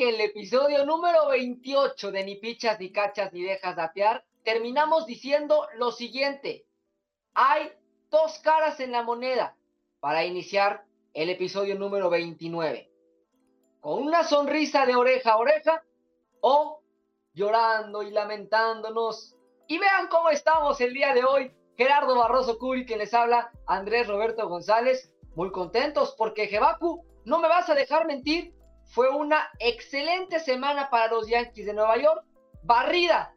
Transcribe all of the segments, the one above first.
el episodio número 28 de Ni pichas, ni cachas, ni dejas de atear, terminamos diciendo lo siguiente. Hay dos caras en la moneda para iniciar el episodio número 29. Con una sonrisa de oreja a oreja o llorando y lamentándonos. Y vean cómo estamos el día de hoy. Gerardo Barroso Curi que les habla, Andrés Roberto González, muy contentos porque Jebaku, no me vas a dejar mentir, fue una excelente semana para los Yankees de Nueva York, barrida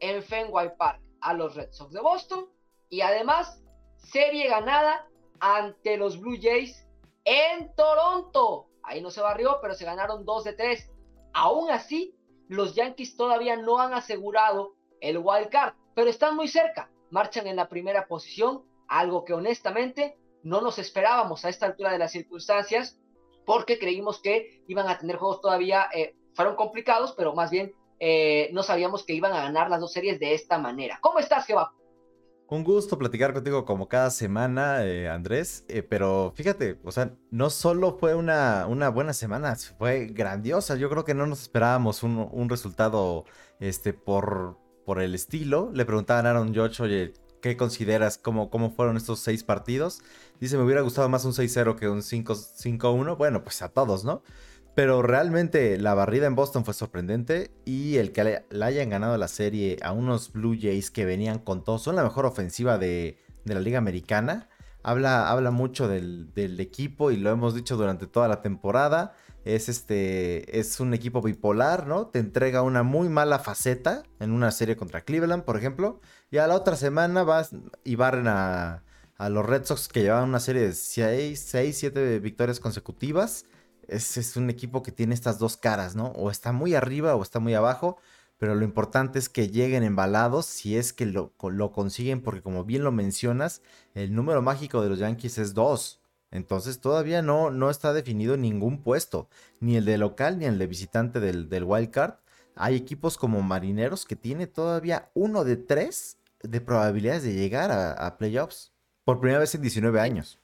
en Fenway Park a los Red Sox de Boston y además serie ganada ante los Blue Jays en Toronto. Ahí no se barrió, pero se ganaron 2 de 3. Aún así, los Yankees todavía no han asegurado el wild card, pero están muy cerca. Marchan en la primera posición, algo que honestamente no nos esperábamos a esta altura de las circunstancias, porque creímos que iban a tener juegos todavía, eh, fueron complicados, pero más bien eh, no sabíamos que iban a ganar las dos series de esta manera. ¿Cómo estás, Jeba? Un gusto platicar contigo como cada semana, eh, Andrés, pero fíjate, o sea, no solo fue una, una, buena semana, fue grandiosa. Yo creo que no nos esperábamos un, un resultado este, por, por el estilo. Le preguntaban a Aaron George, oye, ¿qué consideras? ¿Cómo, cómo fueron estos seis partidos? Dice, me hubiera gustado más un 6-0 que un 5-1. Bueno, pues a todos, ¿no? Pero realmente la barrida en Boston fue sorprendente y el que la hayan ganado la serie a unos Blue Jays que venían con todo, son la mejor ofensiva de, la liga americana. Habla, habla mucho del, equipo y lo hemos dicho durante toda la temporada. Es, este, es un equipo bipolar, ¿no? Te entrega una muy mala faceta en una serie contra Cleveland, por ejemplo. Y a la otra semana vas y barren a, a los Red Sox que llevaban una serie de 6, 6 7 victorias consecutivas es, un equipo que tiene estas dos caras, ¿no? O está muy arriba o está muy abajo, pero lo importante es que lleguen embalados si es que lo, lo consiguen, porque como bien lo mencionas, el número mágico de los Yankees es dos. Entonces todavía no, no está definido ningún puesto, ni el de local ni el de visitante del, del wild card. Hay equipos como Marineros que tiene todavía uno de tres de probabilidades de llegar a, a playoffs por primera vez en 19 años.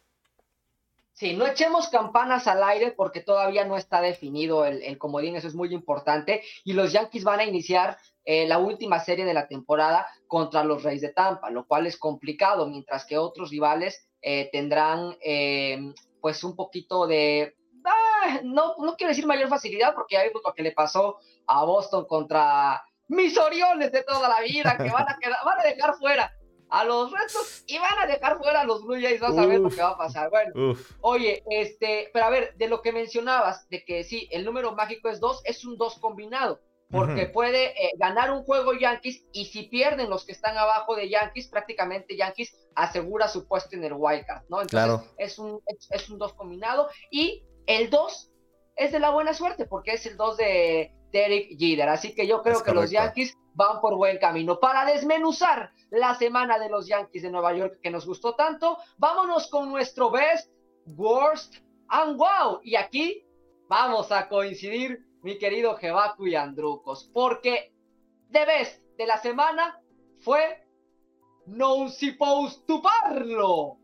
Sí, no echemos campanas al aire porque todavía no está definido el, comodín, eso es muy importante. Y los Yankees van a iniciar eh, la última serie de la temporada contra los Reyes de Tampa, lo cual es complicado, mientras que otros rivales eh, tendrán eh, pues un poquito de... Ah, no, no quiero decir mayor facilidad porque ya vimos lo que le pasó a Boston contra mis Orioles de toda la vida, que van a, quedar, van a dejar fuera a los restos y van a dejar fuera a los Blue Jays, vas a ver lo que va a pasar. Bueno, oye, este, pero a ver, de lo que mencionabas, de que sí, el número mágico es dos, es un dos combinado, porque puede eh, ganar un juego Yankees y si pierden los que están abajo de Yankees, prácticamente Yankees asegura su puesto en el wildcard, ¿no? Entonces es, un, es, un dos combinado y el dos es de la buena suerte, porque es el dos de Derek Jeter, así que yo creo que los Yankees van por buen camino. Para desmenuzar la semana de los Yankees de Nueva York que nos gustó tanto, vámonos con nuestro best, worst and wow. Y aquí vamos a coincidir, mi querido Jebaku y Andrucos, porque de best de la semana fue No Supposed to Parlo.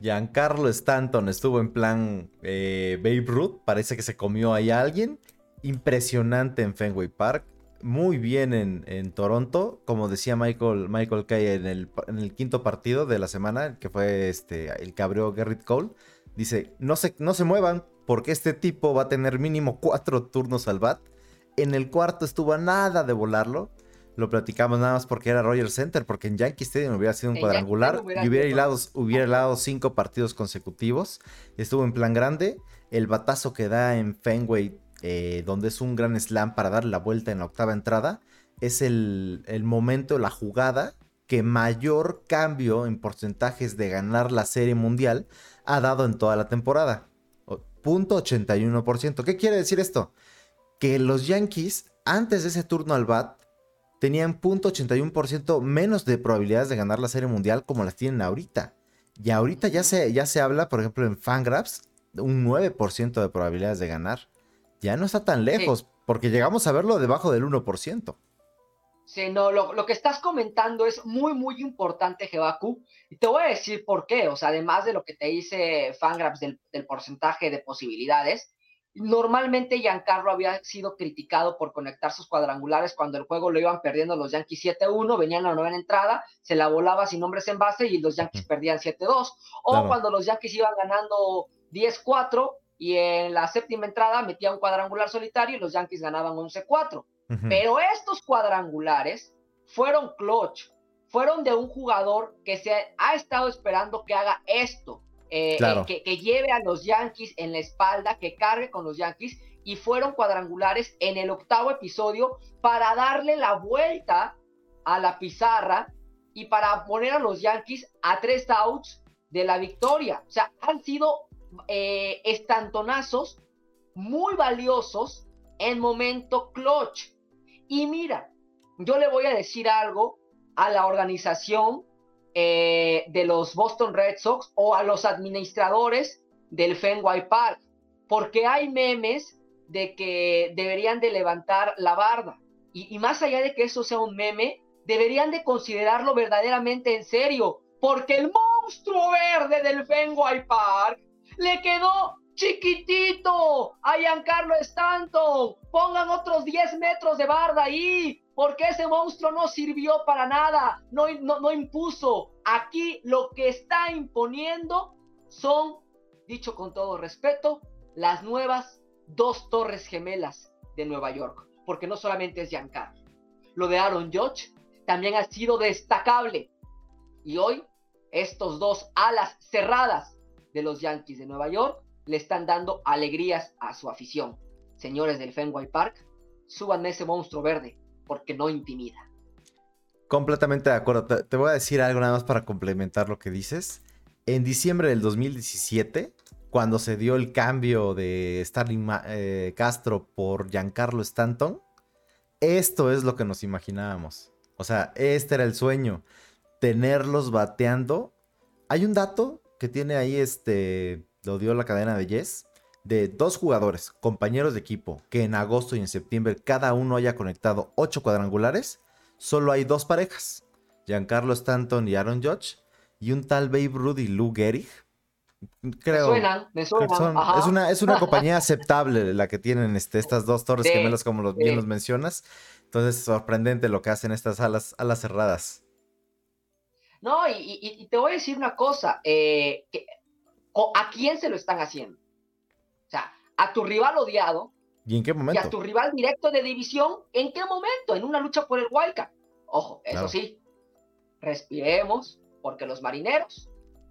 Giancarlo Stanton estuvo en plan eh, Babe Ruth, parece que se comió ahí a alguien. Impresionante en Fenway Park muy bien en, Toronto, como decía Michael, Michael Kay en el, en el, quinto partido de la semana, que fue este, el que abrió Garrett Cole. Dice, no se, no se muevan porque este tipo va a tener mínimo cuatro turnos al bat. En el cuarto estuvo a nada de volarlo. Lo platicamos nada más porque era Roger Center, porque en Yankee Stadium hubiera sido un cuadrangular y hubiera hilado, hubiera hilado cinco partidos consecutivos. Estuvo en plan grande. El batazo que da en Fenway eh, donde es un gran slam para dar la vuelta en la octava entrada, es el, momento, la jugada que mayor cambio en porcentajes de ganar la serie mundial ha dado en toda la temporada. Punto 81%. ¿Qué quiere decir esto? Que los Yankees, antes de ese turno al bat, tenían punto 81% menos de probabilidades de ganar la serie mundial como las tienen ahorita. Y ahorita ya se, ya se habla, por ejemplo, en Fangraphs, un 9% de probabilidades de ganar ya no está tan lejos, porque llegamos a verlo debajo del 1%. Sí, no, lo, que estás comentando es muy, muy importante, Jebaku, y te voy a decir por qué. O sea, además de lo que te dice Fangraphs del, del porcentaje de posibilidades, normalmente Giancarlo había sido criticado por conectar sus cuadrangulares cuando el juego lo iban perdiendo los Yankees 7-1, venían a la novena entrada, se la volaba sin hombres en base y los Yankees perdían 7-2. O cuando los Yankees iban ganando 10-4 y en la séptima entrada metía un cuadrangular solitario y los Yankees ganaban 11-4. Pero estos cuadrangulares fueron clutch, fueron de un jugador que se ha estado esperando que haga esto, eh, eh, que, lleve a los Yankees en la espalda, que cargue con los Yankees, y fueron cuadrangulares en el octavo episodio para darle la vuelta a la pizarra y para poner a los Yankees a tres outs de la victoria. O sea, han sido eh, estantonazos muy valiosos en momento clutch. Y mira, yo le voy a decir algo a la organización eh, de los Boston Red Sox o a los administradores del Fenway Park, porque hay memes de que deberían de levantar la barda. Y, y más allá de que eso sea un meme, deberían de considerarlo verdaderamente en serio, porque el monstruo verde del Fenway Park le quedó chiquitito a Giancarlo Stanton. Pongan otros 10 metros de barda ahí, porque ese monstruo no sirvió para nada, no, no, impuso. Aquí lo que está imponiendo son, dicho con todo respeto, las nuevas dos torres gemelas de Nueva York, porque no solamente es Giancarlo. Lo de Aaron Judge también ha sido destacable. Y hoy, estos dos alas cerradas de los Yankees de Nueva York le están dando alegrías a su afición. Señores del Fenway Park, suban ese monstruo verde, porque no intimida. Completamente de acuerdo. Te, voy a decir algo nada más para complementar lo que dices. En diciembre del 2017, cuando se dio el cambio de Starling eh, Castro por Giancarlo Stanton, esto es lo que nos imaginábamos. O sea, este era el sueño. Tenerlos bateando. Hay un dato que tiene ahí este lo dio la cadena de Yes, de dos jugadores, compañeros de equipo, que en agosto y en septiembre cada uno haya conectado ocho cuadrangulares, solo hay dos parejas, Giancarlo Stanton y Aaron Judge, y un tal Babe Ruth y Lou Gehrig. Creo, me es, una, es una compañía aceptable la que tienen este, estas dos torres gemelas, como bien los mencionas. Entonces, sorprendente lo que hacen estas alas, alas cerradas. No, y, te voy a decir una cosa. Eh, que ¿O a quién se lo están haciendo? O sea, a tu rival odiado. ¿Y en qué momento? Y a tu rival directo de división, ¿en qué momento? En una lucha por el wildcard. Ojo, eso sí, respiremos, porque los marineros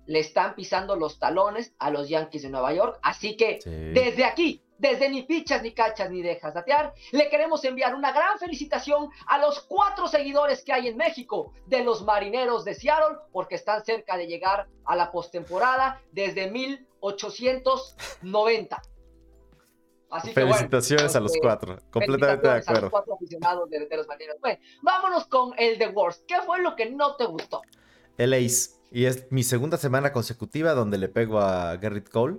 le están pisando los talones a los Yankees de Nueva York. Así que desde aquí, desde ni pichas, ni cachas, ni dejas datear, le queremos enviar una gran felicitación a los cuatro seguidores que hay en México de los marineros de Seattle, porque están cerca de llegar a la postemporada desde 1890. Así Felicitaciones a los este, cuatro, completamente de acuerdo. A los cuatro aficionados de, los marineros. Bueno, vámonos con el The Worst. ¿Qué fue lo que no te gustó? El Ace. Y es mi segunda semana consecutiva donde le pego a Garrett Cole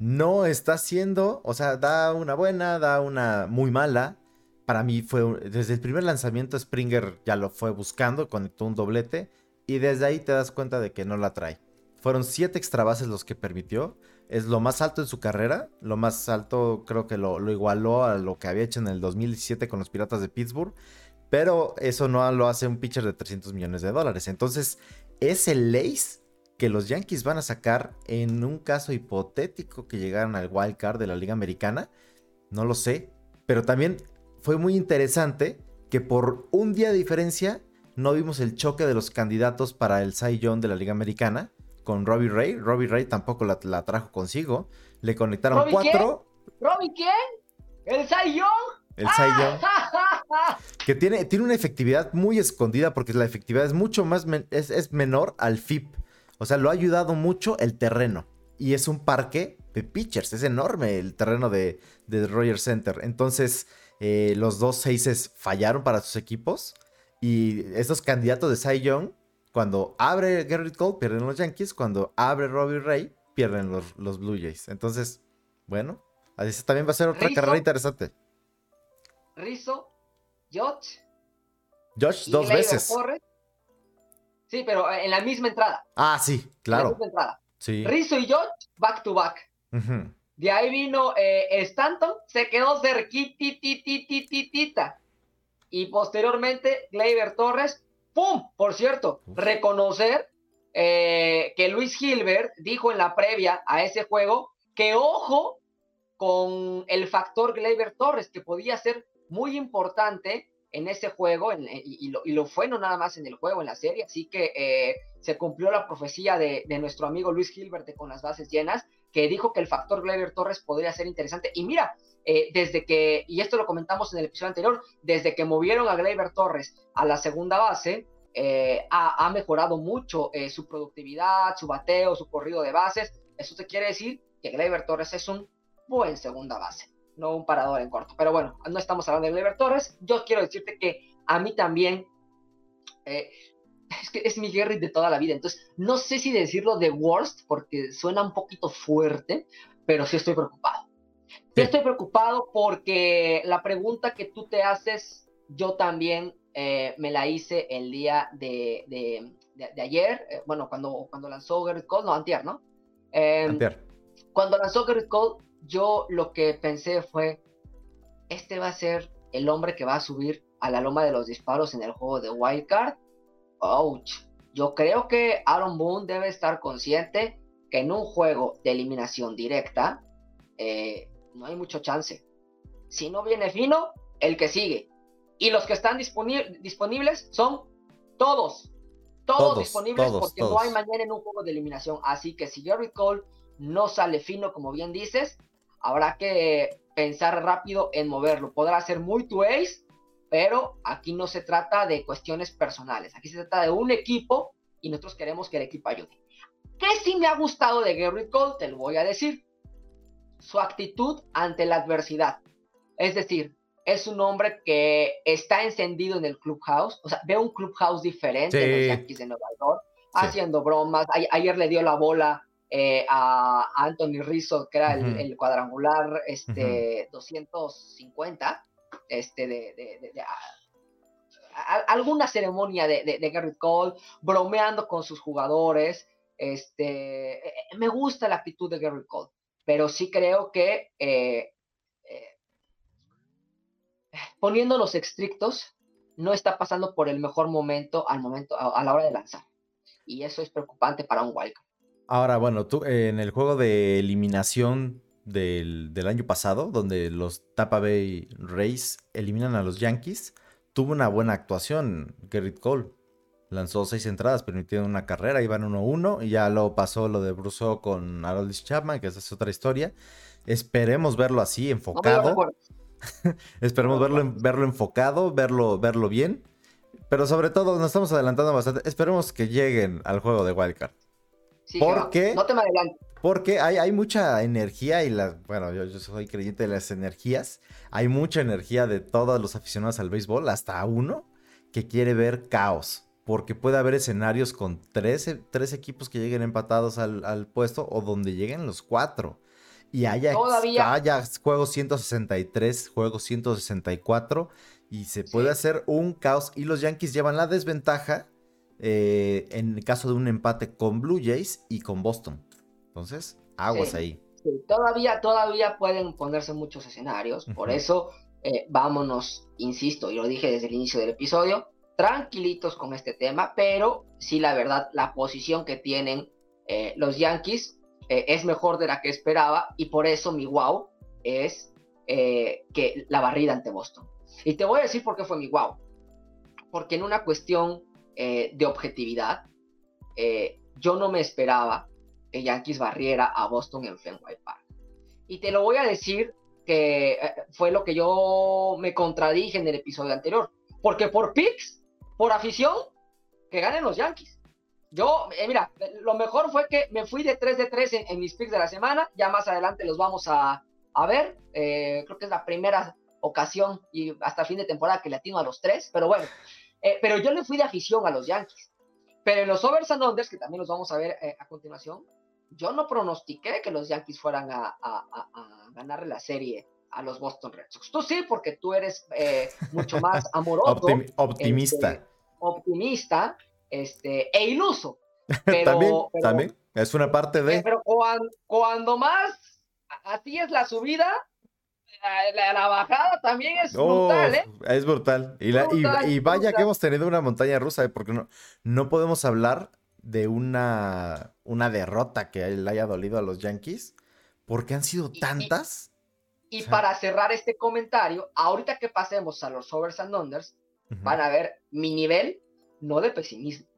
no está siendo, o sea, da una buena, da una muy mala. Para mí fue, desde el primer lanzamiento Springer ya lo fue buscando, conectó un doblete y desde ahí te das cuenta de que no la trae. Fueron siete extra bases los que permitió. Es lo más alto en su carrera. Lo más alto creo que lo, lo, igualó a lo que había hecho en el 2017 con los Piratas de Pittsburgh. Pero eso no lo hace un pitcher de 300 millones de dólares. Entonces, es el Lace que los Yankees van a sacar en un caso hipotético que llegaran al wild card de la Liga Americana. No lo sé. Pero también fue muy interesante que por un día de diferencia no vimos el choque de los candidatos para el Cy Young de la Liga Americana con Robbie Ray. Robbie Ray tampoco la, trajo consigo. Le conectaron cuatro. ¿Robbie quién? ¿El Cy Young? El Cy Young. que tiene, tiene una efectividad muy escondida porque la efectividad es mucho más es, es menor al FIP. O sea, lo ha ayudado mucho el terreno. Y es un parque de pitchers. Es enorme el terreno de, de Rogers Center. Entonces, eh, los dos seises fallaron para sus equipos. Y estos candidatos de Cy Young, cuando abre Garrett Cole, pierden los Yankees. Cuando abre Robbie Ray, pierden los, los Blue Jays. Entonces, bueno, así también va a ser otra carrera interesante. Rizzo, Josh dos veces. Sí, pero en la misma entrada. Ah, sí, claro. En la misma entrada. Sí. Rizzo y Josh, back to back. De ahí vino eh, Stanton, se quedó cerquitititititita. Y posteriormente, Gleyber Torres, ¡pum! Por cierto, reconocer eh, que Luis Gilbert dijo en la previa a ese juego que ojo con el factor Gleyber Torres, que podía ser muy importante en ese juego, y, lo, fue no nada más en el juego, en la serie, así que eh, se cumplió la profecía de, nuestro amigo Luis Gilbert con las bases llenas, que dijo que el factor Gleyber Torres podría ser interesante, y mira, eh, desde que, y esto lo comentamos en el episodio anterior, desde que movieron a Gleyber Torres a la segunda base, eh, ha, mejorado mucho eh, su productividad, su bateo, su corrido de bases. Eso te quiere decir que Gleyber Torres es un buen segunda base, no un parador en corto. Pero bueno, no estamos hablando de Gleyber Torres. Yo quiero decirte que a mí también eh, es que es mi Gary de toda la vida. Entonces, no sé si decirlo de worst porque suena un poquito fuerte, pero sí estoy preocupado. Sí estoy preocupado porque la pregunta que tú te haces, yo también eh, me la hice el día de, de, ayer, eh, bueno, cuando, cuando lanzó Garrett Cole, no, antier, ¿no? Em, cuando lanzó Garrett Cole, yo lo que pensé fue, este va a ser el hombre que va a subir a la loma de los disparos en el juego de Wildcard. Ouch. Yo creo que Aaron Boone debe estar consciente que en un juego de eliminación directa eh, no hay mucho chance. Si no viene fino, el que sigue. Y los que están disponibles son todos. Todos, disponibles porque no hay mañana en un juego de eliminación. Así que si Gary Cole no sale fino, como bien dices, habrá que pensar rápido en moverlo. Podrá ser muy tu ace, pero aquí no se trata de cuestiones personales. Aquí se trata de un equipo y nosotros queremos que el equipo ayude. ¿Qué sí me ha gustado de Gary Cole? Te lo voy a decir. Su actitud ante la adversidad. Es decir, es un hombre que está encendido en el clubhouse, o sea, ve un clubhouse diferente en los Yankees de Nueva York, haciendo bromas. ayer le dio la bola eh, a, Anthony Rizzo, que era el, cuadrangular este, 250, este, de, alguna ceremonia de, de, Gary Cole, bromeando con sus jugadores. Este, eh, me gusta la actitud de Gary Cole, pero sí creo que eh, poniéndolos estrictos, no está pasando por el mejor momento al momento a, la hora de lanzar. Y eso es preocupante para un wildcard. Ahora, bueno, tú en el juego de eliminación del, año pasado, donde los Tampa Bay Rays eliminan a los Yankees, tuvo una buena actuación Gerrit Cole. Lanzó seis entradas, permitiendo una carrera, iban 1-1 y ya lo pasó lo de Brusso con Aroldis Chapman, que esa es otra historia. Esperemos verlo así, enfocado. Esperemos verlo, verlo enfocado, verlo, verlo bien. Pero sobre todo, nos estamos adelantando bastante. Esperemos que lleguen al juego de Wildcard. Porque, no, te me adelantes. Porque hay, hay, mucha energía y la, bueno, yo, soy creyente de las energías. Hay mucha energía de todos los aficionados al béisbol, hasta uno, que quiere ver caos. Porque puede haber escenarios con tres, tres equipos que lleguen empatados al, al puesto o donde lleguen los cuatro y haya, haya juegos 163, juegos 164 y se puede hacer un caos y los Yankees llevan la desventaja eh, en el caso de un empate con Blue Jays y con Boston. Entonces, aguas ahí. todavía, todavía pueden ponerse muchos escenarios, por eso eh, vámonos, insisto, y lo dije desde el inicio del episodio, tranquilitos con este tema, pero sí la verdad, la posición que tienen eh, los Yankees es mejor de la que esperaba y por eso mi wow es que la barrida ante Boston. Y te voy a decir por qué fue mi wow. Porque en una cuestión eh, de objetividad, yo no me esperaba que Yankees barriera a Boston en Fenway Park. Y te lo voy a decir que fue lo que yo me contradije en el episodio anterior. Porque por picks, por afición, que ganen los Yankees. Yo, eh, mira, lo mejor fue que me fui de 3 de 3 en, mis picks de la semana. Ya más adelante los vamos a, ver. Eh, creo que es la primera ocasión y hasta fin de temporada que le atino a los tres. Pero bueno, eh, pero yo le fui de afición a los Yankees. Pero en los overs and unders, que también los vamos a ver a continuación, yo no pronostiqué que los Yankees fueran a, a, a, ganar la serie a los Boston Red Sox. Tú sí, porque tú eres eh, mucho más amoroso. optimista. Este, optimista este, e iluso. también, también, es una parte de... Pero cuando, más, así es la subida, la, bajada también es brutal, ¿eh? Es brutal. Y, y, vaya que hemos tenido una montaña rusa, ¿eh? porque no, no podemos hablar de una, una derrota que le haya dolido a los Yankees, porque han sido tantas. Y, para cerrar este comentario, ahorita que pasemos a los overs and unders, van a ver mi nivel, no de pesimismo,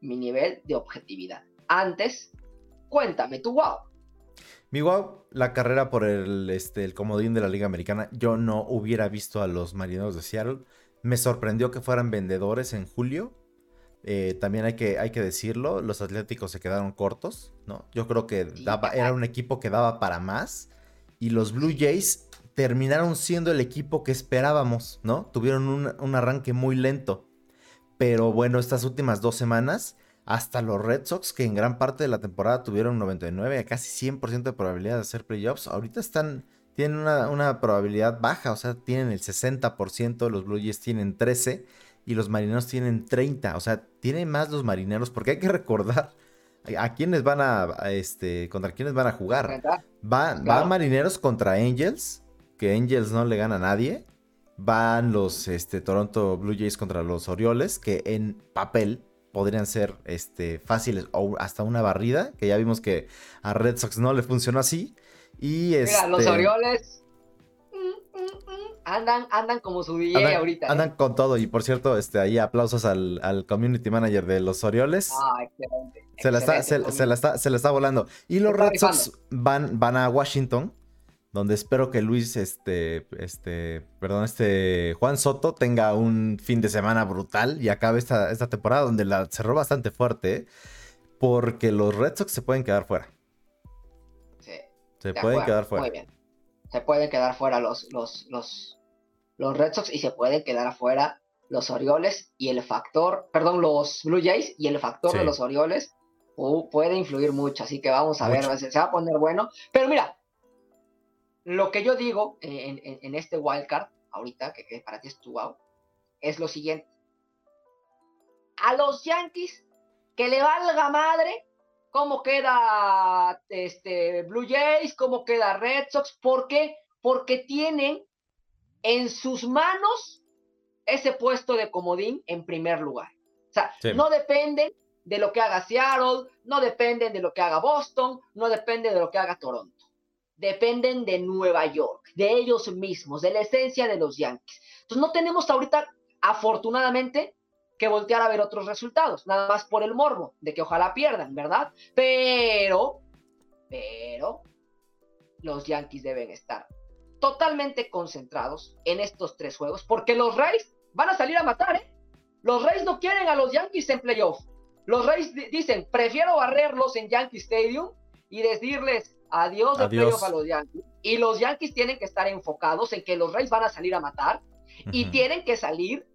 mi nivel de objetividad. Antes, cuéntame tu wow. Mi wow, la carrera por el, este, el comodín de la Liga Americana. Yo no hubiera visto a los marineros de Seattle. Me sorprendió que fueran vendedores en julio. Eh, también hay que, hay que decirlo, los Atléticos se quedaron cortos, ¿no? Yo creo que daba, era un equipo que daba para más. Y los Blue Jays terminaron siendo el equipo que esperábamos, ¿no? Tuvieron un, un arranque muy lento. Pero bueno, estas últimas dos semanas hasta los Red Sox, que en gran parte de la temporada tuvieron 99 a casi 100% de probabilidad de hacer playoffs, ahorita están, tienen una, probabilidad baja, o sea, tienen el 60%, los Blue Jays tienen 13 y los marineros tienen 30, o sea, tienen más los marineros, porque hay que recordar a quiénes van a, este, contra quiénes van a jugar. Van, van marineros contra Angels, que Angels no le gana a nadie. Van los este, Toronto Blue Jays contra los Orioles, que en papel podrían ser este, fáciles o hasta una barrida, que ya vimos que a Red Sox no le funcionó así. Y Mira, los este Orioles mm, mm, mm, andan, andan como su DJ ahorita. ¿eh? Andan con todo. Y por cierto, este, ahí aplausos al, community manager de los Orioles. Ah, excelente. Se, la está, se, la está, se la está volando. Y los Red Sox van, van a Washington donde espero que Luis, este, este, perdón, este, Juan Soto tenga un fin de semana brutal y acabe esta, esta temporada donde la cerró bastante fuerte, porque los Red Sox se pueden quedar fuera. Sí. Se pueden quedar fuera. Muy bien. Se pueden quedar fuera los, los, los, los Red Sox y se pueden quedar afuera los Orioles y el factor, perdón, los Blue Jays y el factor de los Orioles uh, puede influir mucho, así que vamos a ver, se va a poner bueno. Pero mira, lo que yo digo en, en, este wildcard, ahorita, que, para ti es tu wow, es lo siguiente. A los Yankees, que le valga madre cómo queda este, Blue Jays, cómo queda Red Sox. ¿Por qué? Porque tienen en sus manos ese puesto de comodín en primer lugar. O sea, no dependen de lo que haga Seattle, no dependen de lo que haga Boston, no depende de lo que haga Toronto dependen de Nueva York, de ellos mismos, de la esencia de los Yankees. Entonces no tenemos ahorita, afortunadamente, que voltear a ver otros resultados, nada más por el morbo de que ojalá pierdan, ¿verdad? Pero, pero, los Yankees deben estar totalmente concentrados en estos tres juegos, porque los Rays van a salir a matar, ¿eh? Los Rays no quieren a los Yankees en playoff. Los Rays dicen, prefiero barrerlos en Yankee Stadium y decirles, Adiós de playoff a los Yankees. Y los Yankees tienen que estar enfocados en que los Rays van a salir a matar y tienen que salir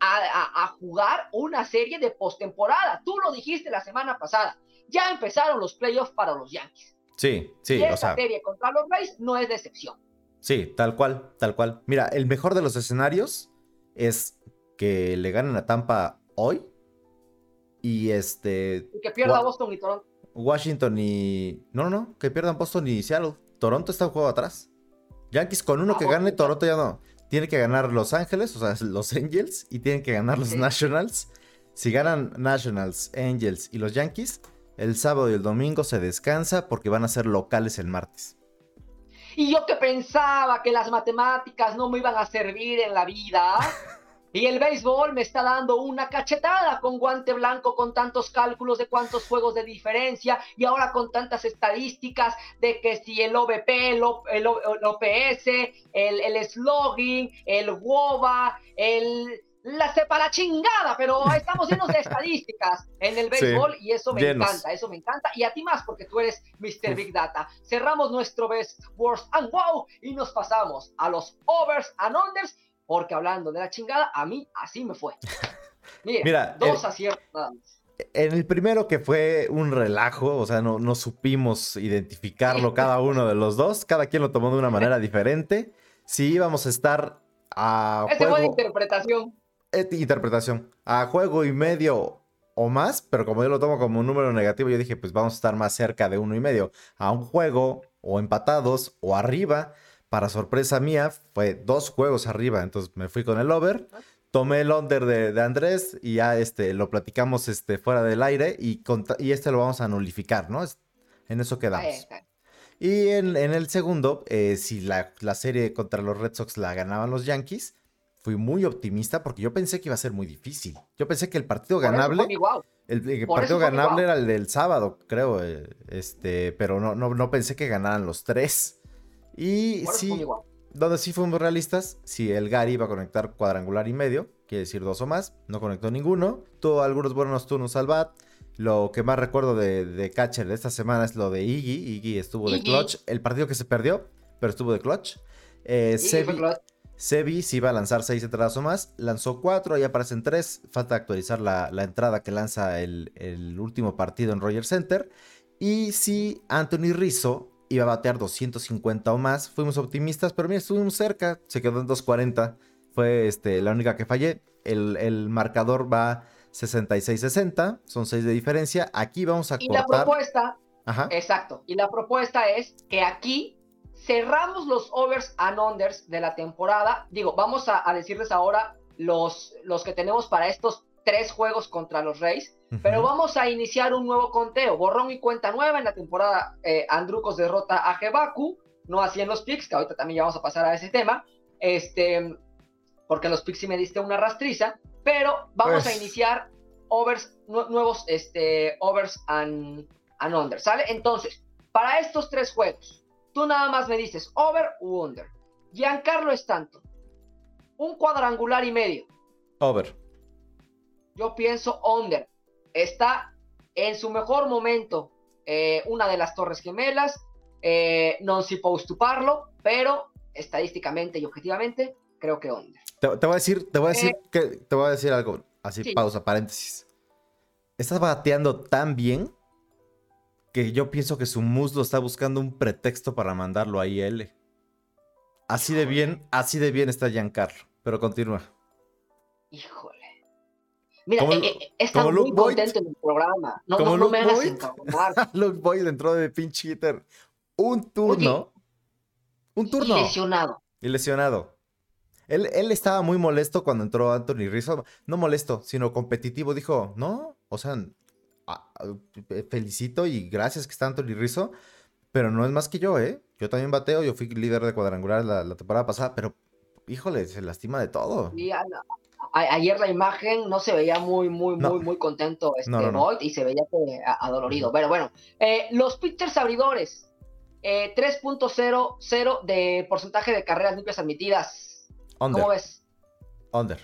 a, jugar una serie de postemporada. Tú lo dijiste la semana pasada. Ya empezaron los playoffs para los Yankees. Sí, sí. Y esa serie contra los Rays no es decepción. Sí, tal cual, tal cual. Mira, el mejor de los escenarios es que le ganen a Tampa hoy y este. Y que pierda Boston y Toronto. Washington y. No, no, que pierdan Boston y Seattle. Toronto está un juego atrás. Yankees con uno que ah, gane, Toronto ya no. Tiene que ganar Los Ángeles, o sea, los Angels, y tienen que ganar los Nationals. Si ganan Nationals, Angels y los Yankees, el sábado y el domingo se descansa porque van a ser locales el martes. Y yo que pensaba que las matemáticas no me iban a servir en la vida. Y el béisbol me está dando una cachetada con guante blanco, con tantos cálculos de cuántos juegos de diferencia y ahora con tantas estadísticas de que si el OVP, el, OPS, el, el slogging, el WOBA, el, la sepa la chingada, pero estamos llenos de estadísticas en el béisbol y eso me encanta, eso me encanta. Y a ti más porque tú eres Mr. Big Data. Cerramos nuestro Best, Worst and Wow y nos pasamos a los Overs and Unders porque hablando de la chingada, a mí así me fue. Mira, dos aciertos nada más. en el primero que fue un relajo, o sea, no, no supimos identificarlo cada uno de los dos, cada quien lo tomó de una manera diferente. Sí íbamos a estar a Ese juego... fue de interpretación. eh, interpretación, a juego y medio o más, pero como yo lo tomo como un número negativo, yo dije, pues vamos a estar más cerca de uno y medio, a un juego o empatados o arriba. Para sorpresa mía, fue dos juegos arriba, entonces me fui con el over tomé el under de, de Andrés y ya este, lo platicamos este, fuera del aire y, este lo vamos a nulificar, ¿no? Es- en eso quedamos. Y en, en el segundo, eh, si la, la serie contra los Red Sox la ganaban los Yankees, fui muy optimista porque yo pensé que iba a ser muy difícil. Yo pensé que el partido ganable, el, partido ganable era el del sábado, creo, eh, este, pero no, no, no pensé que ganaran los tres. Y sí, donde sí fuimos realistas, si el Gary iba a conectar cuadrangular y medio, quiere decir dos o más, no conectó ninguno, tuvo algunos buenos turnos al bat. Lo que más recuerdo de, de catcher de esta semana es lo de Iggy. Iggy estuvo de clutch. El partido que se perdió, pero estuvo de clutch. Eh, Sebi, clutch. Sebi sí iba a lanzar seis entradas o más. Lanzó cuatro, ahí aparecen tres. Falta actualizar la, la entrada que lanza el, el último partido en Rogers Center. Y si Anthony Rizzo iba a batear 250 o más, fuimos optimistas, pero mira, estuvimos cerca. Se quedó en 240. Fue este, la única que fallé. El, el marcador va 66-60. Son 6 de diferencia. Aquí vamos a Y la propuesta, Ajá. exacto, y la propuesta es que aquí cerramos los overs and unders de la temporada. Digo, vamos a, a decirles ahora los, los que tenemos para estos tres juegos contra los Reyes, pero vamos a iniciar un nuevo conteo, borrón y cuenta nueva en la temporada. Eh, Andrucos derrota a Jebaku, no así en los picks, que ahorita también ya vamos a pasar a ese tema, este, porque en los picks sí me diste una rastriza, pero vamos Pues. a iniciar overs, nu- nuevos este, overs and, and under, ¿sale? Entonces, para estos tres juegos, tú nada más me dices over u under. Giancarlo Stanton, un cuadrangular y medio. Over. Yo pienso under. Está en su mejor momento eh, una de las Torres Gemelas. Eh, non si stuparlo, pero estadísticamente y objetivamente creo que under. Te, te voy a decir, te voy a decir Eh, que te voy a decir algo. Así, sí. pausa, paréntesis. Estás bateando tan bien que yo pienso que su muslo está buscando un pretexto para mandarlo a IL. Así de bien, así de bien está Giancarlo. Pero continúa. Híjole. Mira, Como- eh, eh, he estado como muy Boyd. contento en el programa. No, Como no, no me hagas encabronar. Luke Boyd entró de pinche hitter. Un turno. un turno. Lesionado. Y lesionado. Él, él estaba muy molesto cuando entró Anthony Rizzo. No molesto, sino competitivo. Dijo, no, o sea, a- a- felicito y gracias que está Anthony Rizzo. Pero no es más que yo, ¿eh? Yo también bateo, yo fui líder de cuadrangular la, la temporada pasada, pero híjole, se lastima de todo. Y a- a- ayer la imagen no se veía muy, muy, No. muy, muy contento este No. Boyd y se veía que, adolorido. Pero bueno, eh, los pitchers abridores, eh, 3.00 de porcentaje de carreras limpias admitidas. Under, ¿Cómo ves? under.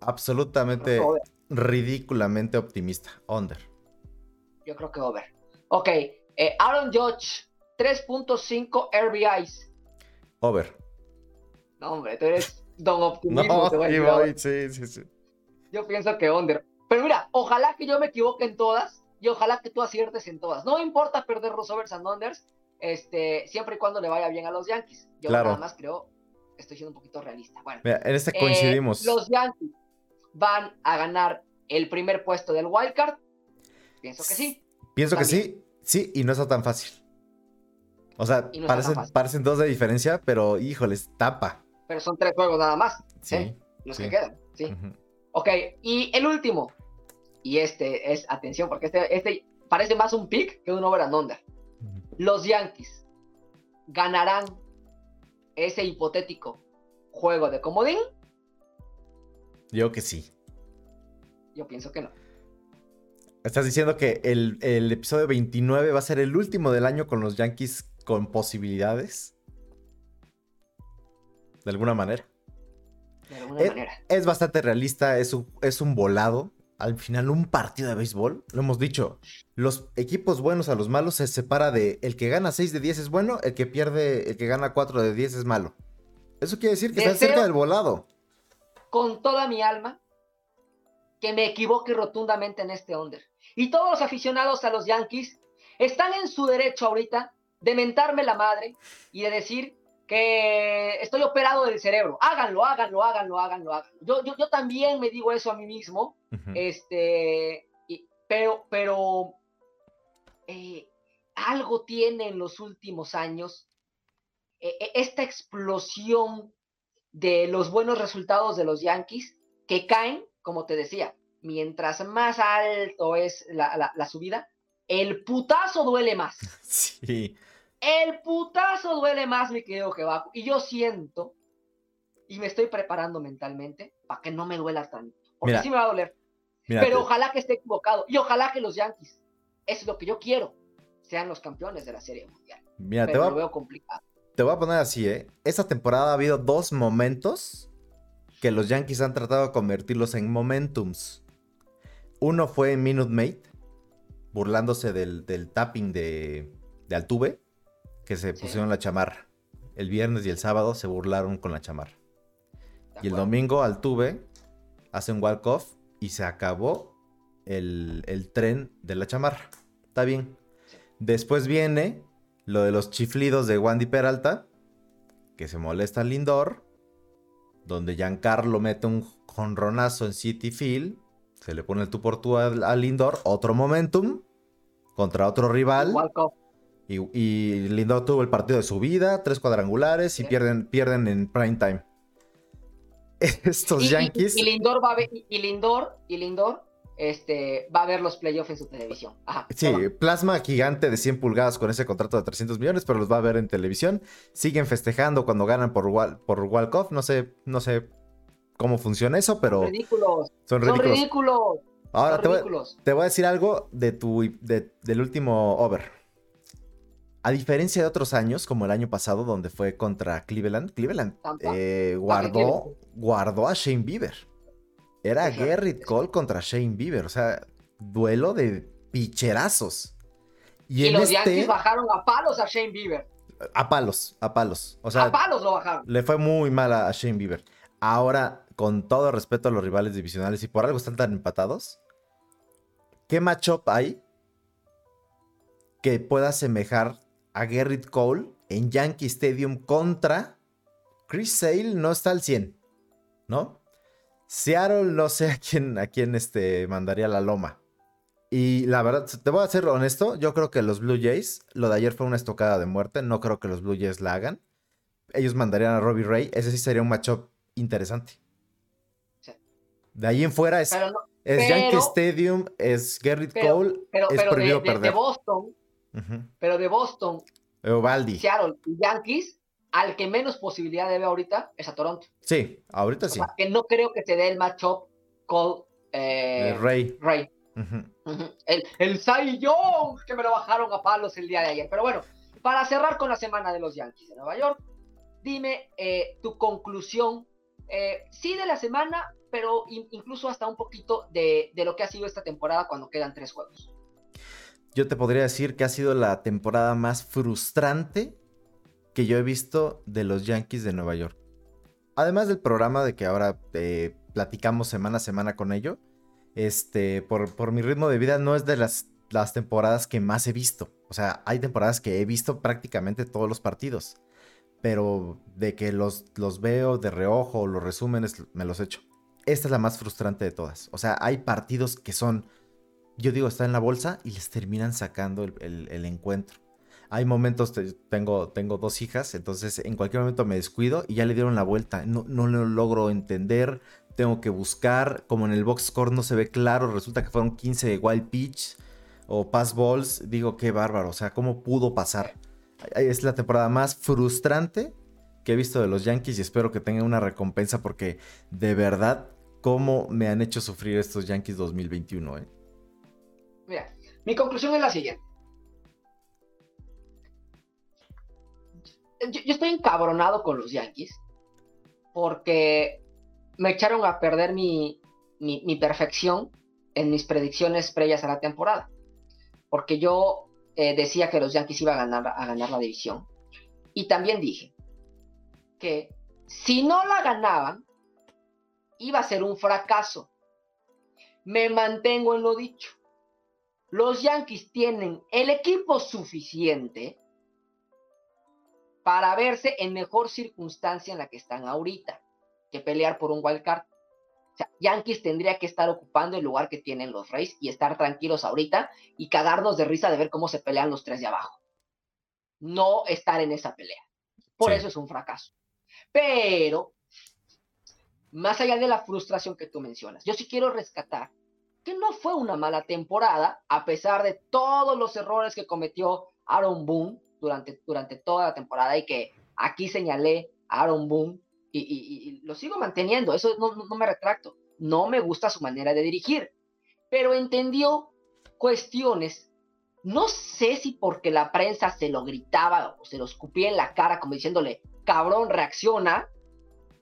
Absolutamente, Over. ridículamente optimista. Under. Yo creo que over. Ok, eh, Aaron Judge, 3.5 RBIs. Over. No, hombre, tú eres don optimismo. No, voy sí, voy, sí, sí, sí. Yo pienso que under. Pero mira, ojalá que yo me equivoque en todas y ojalá que tú aciertes en todas. No importa perder los overs and unders, este, siempre y cuando le vaya bien a los Yankees. Yo Claro. nada más creo, estoy siendo un poquito realista. Bueno, Mira, en este eh, coincidimos. los Yankees van a ganar el primer puesto del wildcard. Pienso que sí. Pienso que sí, sí, y no está tan fácil. O sea, no parecen, parecen dos de diferencia, pero híjoles, tapa. Pero son tres juegos nada más. Sí. ¿eh? Los sí. que quedan. Sí. Ok, y el último. Y este es, atención, porque este, este parece más un pick que un over and under. Los Yankees ganarán ese hipotético juego de comodín. Yo que sí. Yo pienso que no. Estás diciendo que el, el episodio 29 va a ser el último del año con los Yankees con posibilidades. De alguna manera. De alguna Eh, manera. Es bastante realista, es un, es un volado. Al final, un partido de béisbol, lo hemos dicho, los equipos buenos a los malos se separa de el que gana 6 de 10 es bueno, el que pierde, el que gana 4 de 10 es malo. Eso quiere decir que está cerca del volado. Con toda mi alma, que me equivoque rotundamente en este under. Y todos los aficionados a los Yankees están en su derecho ahorita de mentarme la madre y de decir que estoy operado del cerebro. Háganlo, háganlo, háganlo, háganlo, háganlo. Yo, yo, yo también me digo eso a mí mismo, este, pero, pero eh, algo tiene en los últimos años eh, eh, esta explosión de los buenos resultados de los Yankees que caen, como te decía, mientras más alto es la, la subida, el putazo duele más. Sí. El putazo duele más, mi querido Jebaco. Y yo siento, y me estoy preparando mentalmente, para que no me duela tanto. Porque sí me va a doler. pero ojalá que esté equivocado. Y ojalá que los Yankees, es lo que yo quiero, sean los campeones de la Serie Mundial. Mira, te voy, lo veo complicado. Te voy a poner así, ¿eh? Esta temporada ha habido dos momentos que los Yankees han tratado de convertirlos en momentums. Uno fue en Minute Maid, burlándose del, tapping de, de Altuve que se pusieron la chamarra. El viernes y el sábado se burlaron con la chamarra. Y el domingo Altuve hace un walk-off y se acabó el, tren de la chamarra. Está bien. Después viene lo de los chiflidos de Wandy Peralta, que se molesta al Lindor, donde Giancarlo mete un jonronazo en City Field, se le pone el tú por tú al, Lindor, otro momentum contra otro rival. Y, Lindor tuvo el partido de su vida, tres cuadrangulares y pierden, pierden en prime time. Estos Yankees. Y, Lindor va a ver, y Lindor, y Lindor este, va a ver los playoffs en su televisión. sí, plasma gigante de 100 pulgadas con ese contrato de 300 millones, pero los va a ver en televisión. Siguen festejando cuando ganan por, por Walkoff. No sé, no sé cómo funciona eso, pero. Son ridículos. Son ridículos. Ahora te, Voy, a decir algo de tu, del último over. A diferencia de otros años, como el año pasado, donde fue contra Cleveland, Cleveland eh, guardó, guardó a Shane Bieber. Era Gerrit Cole contra Shane Bieber. O sea, duelo de picherazos. Y, los este Yankees bajaron a palos a Shane Bieber. A palos, a palos. O sea, a palos lo bajaron. Le fue muy mal a Shane Bieber. Ahora, con todo respeto a los rivales divisionales y por algo están tan empatados, ¿qué matchup hay que pueda asemejar a Gerrit Cole en Yankee Stadium contra Chris Sale no está al 100, ¿no? Seattle no sé a quién, a quién este, mandaría la loma. Y la verdad, te voy a ser honesto, yo creo que los Blue Jays, lo de ayer fue una estocada de muerte, no creo que los Blue Jays la hagan. Ellos mandarían a Robbie Ray, ese sí sería un matchup interesante. De ahí en fuera es, Yankee Stadium, es Gerrit Cole, es prohibido perder. Boston, pero de Boston, Eovaldi. Seattle y Yankees, al que menos posibilidad debe ahorita es a Toronto. Sí, ahorita sí. que no creo que se dé el matchup con eh, Rey. Rey. El, el Cy Young, que me lo bajaron a palos el día de ayer. Pero bueno, para cerrar con la semana de los Yankees de Nueva York, dime eh, tu conclusión, eh, sí de la semana, pero incluso hasta un poquito de, de, lo que ha sido esta temporada cuando quedan tres juegos yo te podría decir que ha sido la temporada más frustrante que yo he visto de los Yankees de Nueva York. Además del programa de que ahora eh, platicamos semana a semana con ello, este, por, por, mi ritmo de vida no es de las, las temporadas que más he visto. O sea, hay temporadas que he visto prácticamente todos los partidos. Pero de que los, los veo de reojo los resúmenes, me los echo. Esta es la más frustrante de todas. O sea, hay partidos que son yo digo, está en la bolsa y les terminan sacando el, encuentro. Hay momentos, tengo, tengo dos hijas, entonces en cualquier momento me descuido y ya le dieron la vuelta. No, no lo logro entender, tengo que buscar, como en el box score no se ve claro, resulta que fueron 15 wild pitch o pass balls. Digo, qué bárbaro, o sea, ¿cómo pudo pasar? Es la temporada más frustrante que he visto de los Yankees y espero que tengan una recompensa porque de verdad, cómo me han hecho sufrir estos Yankees 2021, ¿eh? Mira, mi conclusión es la siguiente. Yo, estoy encabronado con los Yankees porque me echaron a perder mi, perfección en mis predicciones previas a la temporada. Porque yo eh, decía que los Yankees iban a ganar, a ganar la división. Y también dije que si no la ganaban, iba a ser un fracaso. Me mantengo en lo dicho los Yankees tienen el equipo suficiente para verse en mejor circunstancia en la que están ahorita, que pelear por un wild card. O sea, Yankees tendría que estar ocupando el lugar que tienen los Rays y estar tranquilos ahorita y cagarnos de risa de ver cómo se pelean los tres de abajo. No estar en esa pelea. Por eso es un fracaso. Pero, más allá de la frustración que tú mencionas, yo sí quiero rescatar que no fue una mala temporada, a pesar de todos los errores que cometió Aaron Boone durante, durante toda la temporada y que aquí señalé a Aaron Boone y, lo sigo manteniendo, eso no, no, me retracto. No me gusta su manera de dirigir, pero entendió cuestiones, no sé si porque la prensa se lo gritaba o se lo escupía en la cara como diciéndole, cabrón, reacciona,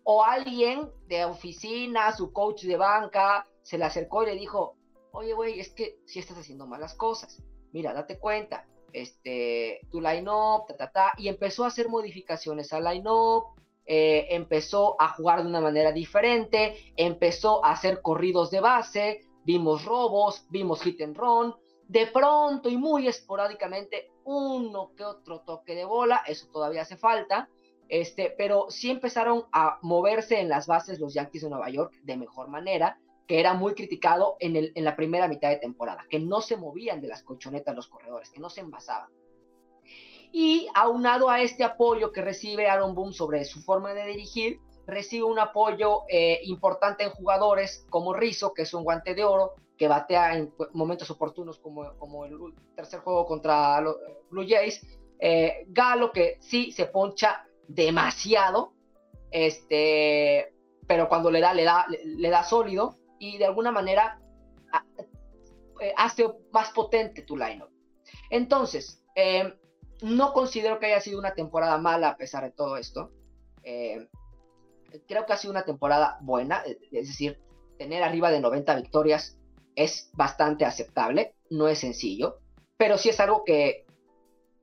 o alguien de oficina, su coach de banca, se le acercó y le dijo, oye, güey, es que si estás haciendo malas cosas, mira, date cuenta, este, tu line-up, ta, ta, ta, y empezó a hacer modificaciones al line-up, eh, empezó a jugar de una manera diferente, empezó a hacer corridos de base, vimos robos, vimos hit and run, de pronto y muy esporádicamente uno que otro toque de bola, eso todavía hace falta, este, pero sí empezaron a moverse en las bases los Yankees de Nueva York de mejor manera, que era muy criticado en, el, en la primera mitad de temporada, que no se movían de las colchonetas los corredores, que no se envasaban. Y aunado a este apoyo que recibe Aaron Boone sobre su forma de dirigir, recibe un apoyo eh, importante en jugadores como Rizzo, que es un guante de oro, que batea en momentos oportunos como, como el tercer juego contra los Blue Jays. Eh, Galo, que sí se poncha demasiado, este, pero cuando le da, le da, le da sólido y de alguna manera eh, hace más potente tu lineup. Entonces, em, no considero que haya sido una temporada mala a pesar de todo esto. Em, creo que ha sido una temporada buena, eh, es decir, tener arriba de 90 victorias es bastante aceptable, no es sencillo, pero sí es algo que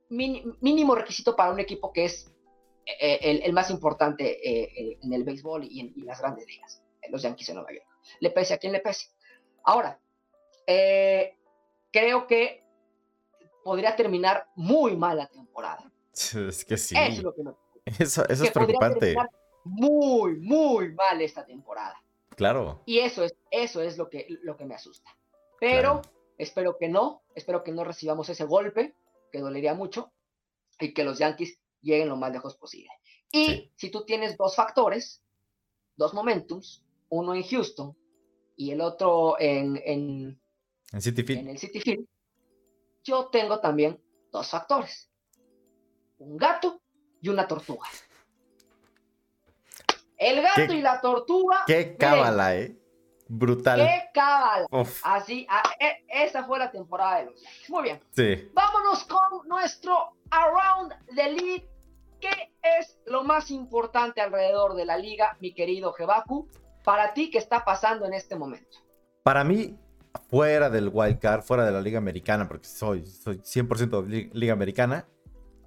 mínimo requisito para un equipo que es eh, el, más importante en el béisbol y en las grandes ligas, los Yankees de Nueva York le pese a quien le pese. Ahora, eh, creo que podría terminar muy mal la temporada. Es que sí. Eso es lo que me Eso, eso es preocupante. Muy, muy mal esta temporada. Claro. Y eso es, eso es lo que, lo que me asusta. Pero espero que no, espero que no recibamos ese golpe, que dolería mucho, y que los Yankees lleguen lo más lejos posible. Y si tú tienes dos factores, dos momentums, uno en Houston y el otro en, en, City Field. en el City Field, yo tengo también dos factores. Un gato y una tortuga. El gato y la tortuga. Qué cábala, eh. Brutal. Qué cábala. Así, e, esa fue la temporada de los Muy bien. Sí. Vámonos con nuestro Around the League. ¿Qué es lo más importante alrededor de la liga, mi querido Jebaku? Para ti qué está pasando en este momento? Para mí, fuera del wild card, fuera de la Liga Americana, porque soy, soy 100% Liga Americana,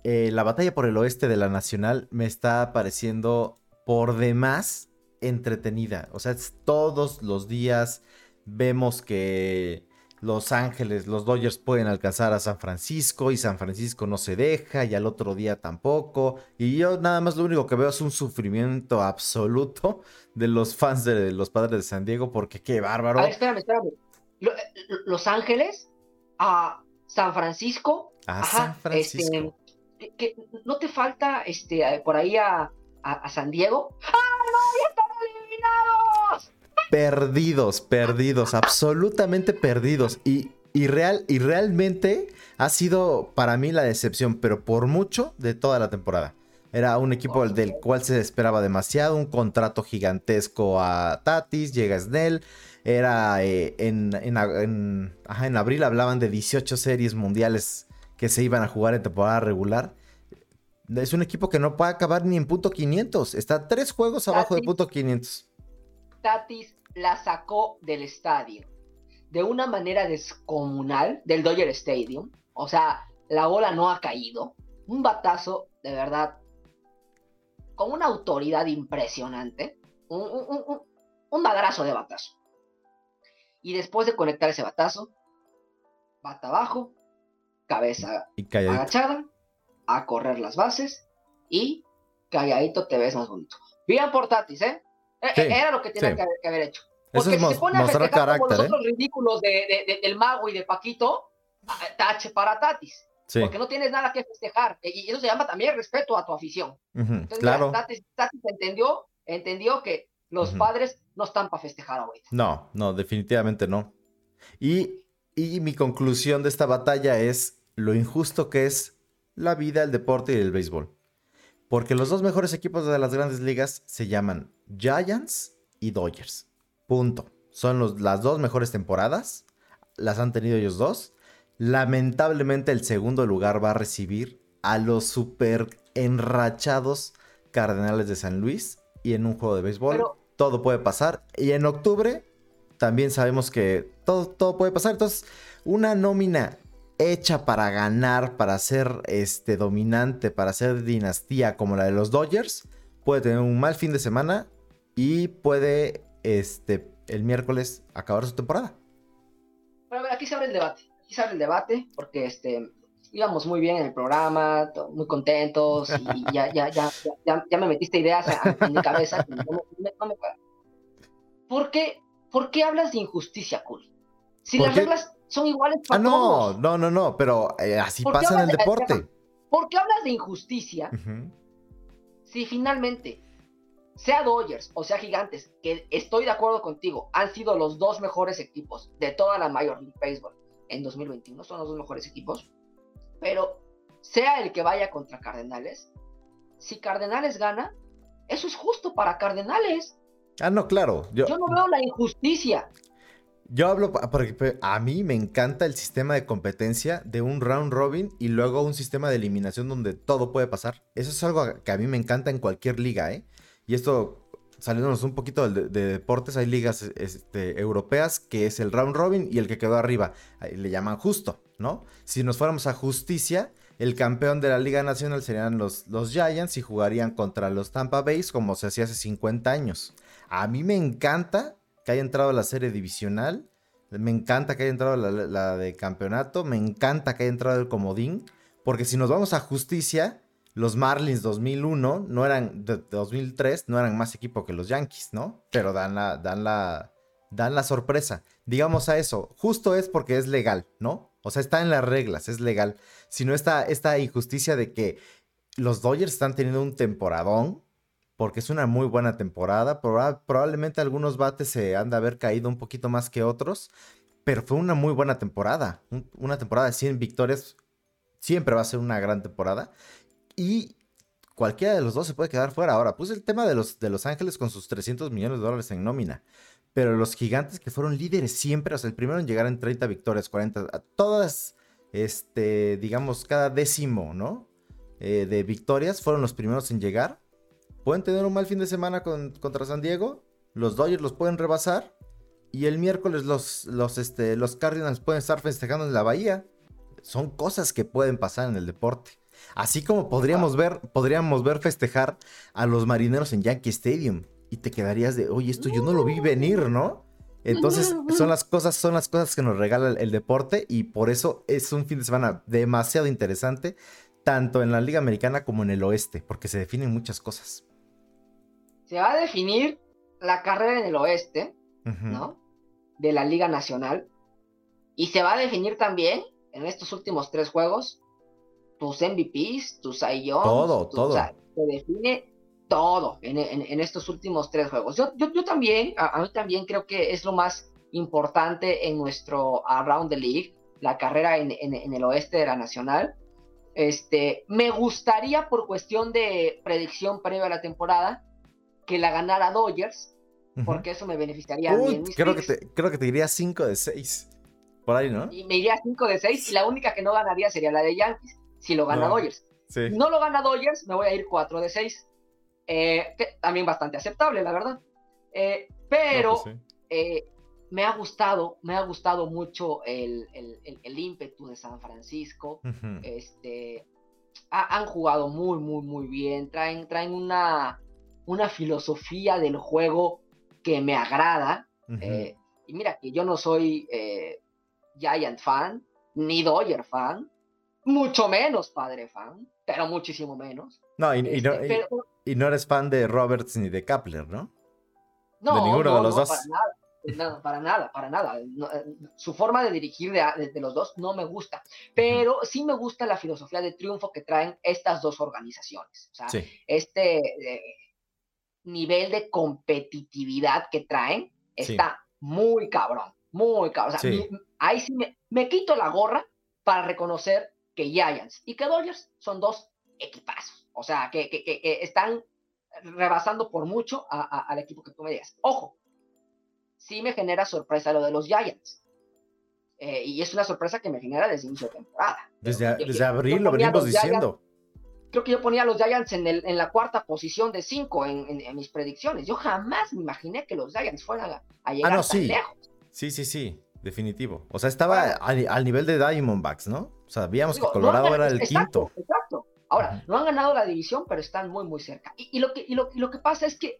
eh, la batalla por el oeste de la Nacional me está pareciendo por demás entretenida. O sea, todos los días vemos que los Ángeles, los Dodgers pueden alcanzar a San Francisco y San Francisco no se deja y al otro día tampoco. Y yo nada más lo único que veo es un sufrimiento absoluto de los fans de los padres de San Diego porque qué bárbaro. A ver, espérame, espérame. Los Ángeles a San Francisco. A San este, Francisco. que, ¿No te falta este, por ahí a, a San Diego? ¡Ah, no! Perdidos, perdidos, absolutamente perdidos. Y, y, real, y realmente ha sido para mí la decepción, pero por mucho de toda la temporada. Era un equipo del cual se esperaba demasiado, un contrato gigantesco a Tatis, llega Snell. Era eh, en, en, en abril hablaban de 18 series mundiales que se iban a jugar en temporada regular. Es un equipo que no puede acabar ni en punto 500. Está tres juegos abajo de punto 500. Tatis la sacó del estadio de una manera descomunal del Dodger Stadium. O sea, la bola no ha caído. Un batazo, de verdad, con una autoridad impresionante. Un, un, madrazo de batazo. Y después de conectar ese batazo, bata abajo, cabeza agachada, a correr las bases y calladito te ves más bonito. Bien por Tatis, ¿eh? E, e, era lo que tenía que, haber, hecho. Porque si se pone a festejar como los ¿eh? otros ridículos de, del mago y de Paquito, tache para Tatis. Porque no tienes nada que festejar. Y eso se llama también respeto a tu afición. Entonces, claro. Tatis, entendió, entendió que los padres no están para festejar ahorita. No, no, definitivamente no. Y, y mi conclusión de esta batalla es lo injusto que es la vida, el deporte y el béisbol. Porque los dos mejores equipos de las grandes ligas se llaman Giants y Dodgers. Punto. Son las dos mejores temporadas. Las han tenido ellos dos. Lamentablemente el segundo lugar va a recibir a los super enrachados Cardenales de San Luis. Y en un juego de béisbol todo puede pasar. Y en octubre también sabemos que todo, todo puede pasar. Entonces, una nómina hecha para ganar, para ser este, dominante, para ser dinastía como la de los Dodgers, puede tener un mal fin de semana y puede este, el miércoles acabar su temporada. Bueno, a ver, aquí se abre el debate. Aquí se abre el debate porque este, íbamos muy bien en el programa, muy contentos y ya, ya, ya, ya, me metiste ideas en mi cabeza. ¿Por, qué, ¿Por qué hablas de injusticia, Cool? Si las reglas son iguales para ah, no, No, no, no, pero eh, así pasa en el deporte. ¿Por qué hablas de injusticia si finalmente, sea Dodgers o sea Gigantes, que estoy de acuerdo contigo, han sido los dos mejores equipos de toda la Major League Baseball en 2021, son los dos mejores equipos, pero sea el que vaya contra Cardenales, si Cardenales gana, eso es justo para Cardenales. Ah, no, claro. Yo, yo no veo la injusticia. Yo hablo porque a mí me encanta el sistema de competencia de un round robin y luego un sistema de eliminación donde todo puede pasar. Eso es algo que a mí me encanta en cualquier liga, ¿eh? Y esto, saliéndonos un poquito de, deportes, hay ligas este, europeas que es el round robin y el que quedó arriba. le llaman justo, ¿no? Si nos fuéramos a justicia, el campeón de la Liga Nacional serían los, los Giants y jugarían contra los Tampa Bay como se hacía hace 50 años. A mí me encanta que haya entrado la serie divisional. Me encanta que haya entrado la de campeonato. Me encanta que haya entrado el comodín. Porque si nos vamos a justicia, los Marlins 2001 no eran, de 2003 no eran más equipo que los Yankees, ¿no? Pero dan la, dan la, dan la sorpresa. Digamos a eso, justo es porque es legal, ¿no? O sea, está en las reglas, es legal. Si no está esta injusticia de que los Dodgers están teniendo un temporadón, porque es una muy buena temporada. probablemente algunos bates se han de haber caído un poquito más que otros, pero fue una muy buena temporada. una temporada de 100 victorias siempre va a ser una gran temporada. Y cualquiera de los dos se puede quedar fuera. Ahora, puse el tema de los, de los Ángeles con sus 300 millones de dólares en nómina. Pero los gigantes que fueron líderes siempre, o sea, el primero en llegar en 30 victorias, 40, a todas, este, digamos, cada décimo, ¿no? Eh, de victorias fueron los primeros en llegar pueden tener un mal fin de semana contra San Diego, los Dodgers los pueden rebasar y el miércoles los, los, este, los Cardinals pueden estar festejando en la bahía. Son cosas que pueden pasar en el deporte. Así como podríamos ver, podríamos ver festejar a los marineros en Yankee Stadium. Y te quedarías de, oye, esto yo no lo vi venir, ¿no? Entonces, son las cosas, son las cosas que nos regala el, el, deporte. Y por eso es un fin de semana demasiado interesante, tanto en la Liga Americana como en el oeste, porque se definen muchas cosas se va a definir la carrera en el oeste, ¿no? De la Liga Nacional. Y se va a definir también en estos últimos tres juegos tus MVPs, tus Young. Todo, todo. O sea, se define todo en, estos últimos tres juegos. Yo, yo, también, a, mí también creo que es lo más importante en nuestro Around the League, la carrera en, el oeste de la Nacional. Este, me gustaría por cuestión de predicción previa a la temporada, que la ganara Dodgers, porque eso me beneficiaría a mí creo, que te, creo que te iría 5 de 6. Por ahí, ¿no? Y me iría 5 de 6 y la única que no ganaría sería la de Yankees, si lo gana Dodgers. Si no lo gana Dodgers, me voy a ir 4 de 6. Eh, también bastante aceptable, la verdad. Eh, pero pues eh, me ha gustado, me ha gustado mucho el, el, ímpetu de San Francisco. Este, han jugado muy, muy, muy bien. Traen, traen una, una filosofía del juego que me agrada. Eh, y mira que yo no soy eh, Giant fan, ni Dodger fan, mucho menos padre fan, pero muchísimo menos. No, y, no, Este, pero- y no eres fan de Roberts ni de Kapler, ¿no? no, ninguno no, de los no, dos. Para nada, no, para nada, para nada. No, eh, su forma de dirigir de, de- de los dos no me gusta, pero sí me gusta la filosofía de triunfo que traen estas dos organizaciones. O sea, Sí. este eh, nivel de competitividad que traen Sí. está muy cabrón, muy cabrón. O sea, Sí. mi- ahí sí me, me quito la gorra para reconocer que Giants y que Dodgers son dos equipazos. O sea, que, que- están rebasando por mucho a- a- al equipo que tú me digas. Ojo, sí me genera sorpresa lo de los Giants. Eh, y es una sorpresa que me genera desde inicio de temporada. Desde, abril lo venimos Giants- diciendo. creo que yo ponía a los Giants en, el, en la cuarta posición de cinco en, en- en mis predicciones. Yo jamás me imaginé que los Giants fueran a, a llegar Ah, no, tan sí. lejos. Sí, sí, sí, definitivo. O sea, estaba al, al nivel de Diamondbacks, ¿no? O sea, sabíamos Digo, que Colorado era el exacto, quinto. Exacto. Ahora, no han ganado la división, pero están muy, muy cerca. Y, y lo, que, y, lo, y lo que pasa es que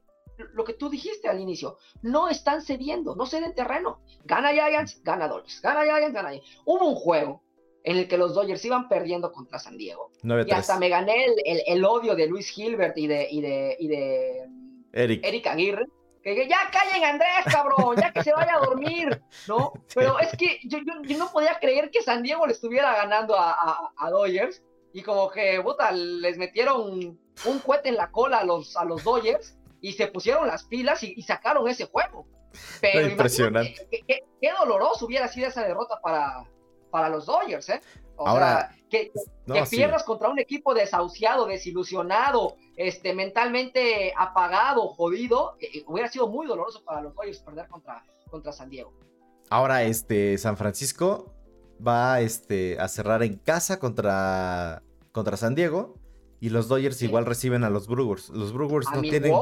lo que tú dijiste al inicio, no están cediendo, no ceden terreno. Gana Giants, gana Dodgers. Gana Giants, gana Giants. Hubo un juego en el que los Dodgers iban perdiendo contra San Diego. Y 9-3. hasta me gané el, el- el odio de Luis Gilbert y de, y de, y de Eric. Eric Aguirre, que ya callen Andrés, cabrón, ya que se vaya a dormir, ¿no? Pero es que yo, yo, yo no podía creer que San Diego le estuviera ganando a, a, a Dodgers y como que, puta, les metieron un cohete en la cola a los, a los Dodgers y se pusieron las pilas y, y sacaron ese juego. Pero impresionante. qué doloroso hubiera sido esa derrota para, para los Dodgers, ¿eh? O Ahora, sea, que, No, que sí. pierdas contra un equipo desahuciado, desilusionado, este, mentalmente apagado, jodido, eh, eh, hubiera sido muy doloroso para los Dodgers perder contra, contra San Diego. Ahora, este, San Francisco va este, a cerrar en casa contra, contra San Diego. Y los Dodgers Sí. igual reciben a los Brewers. Los Brewers A no tienen.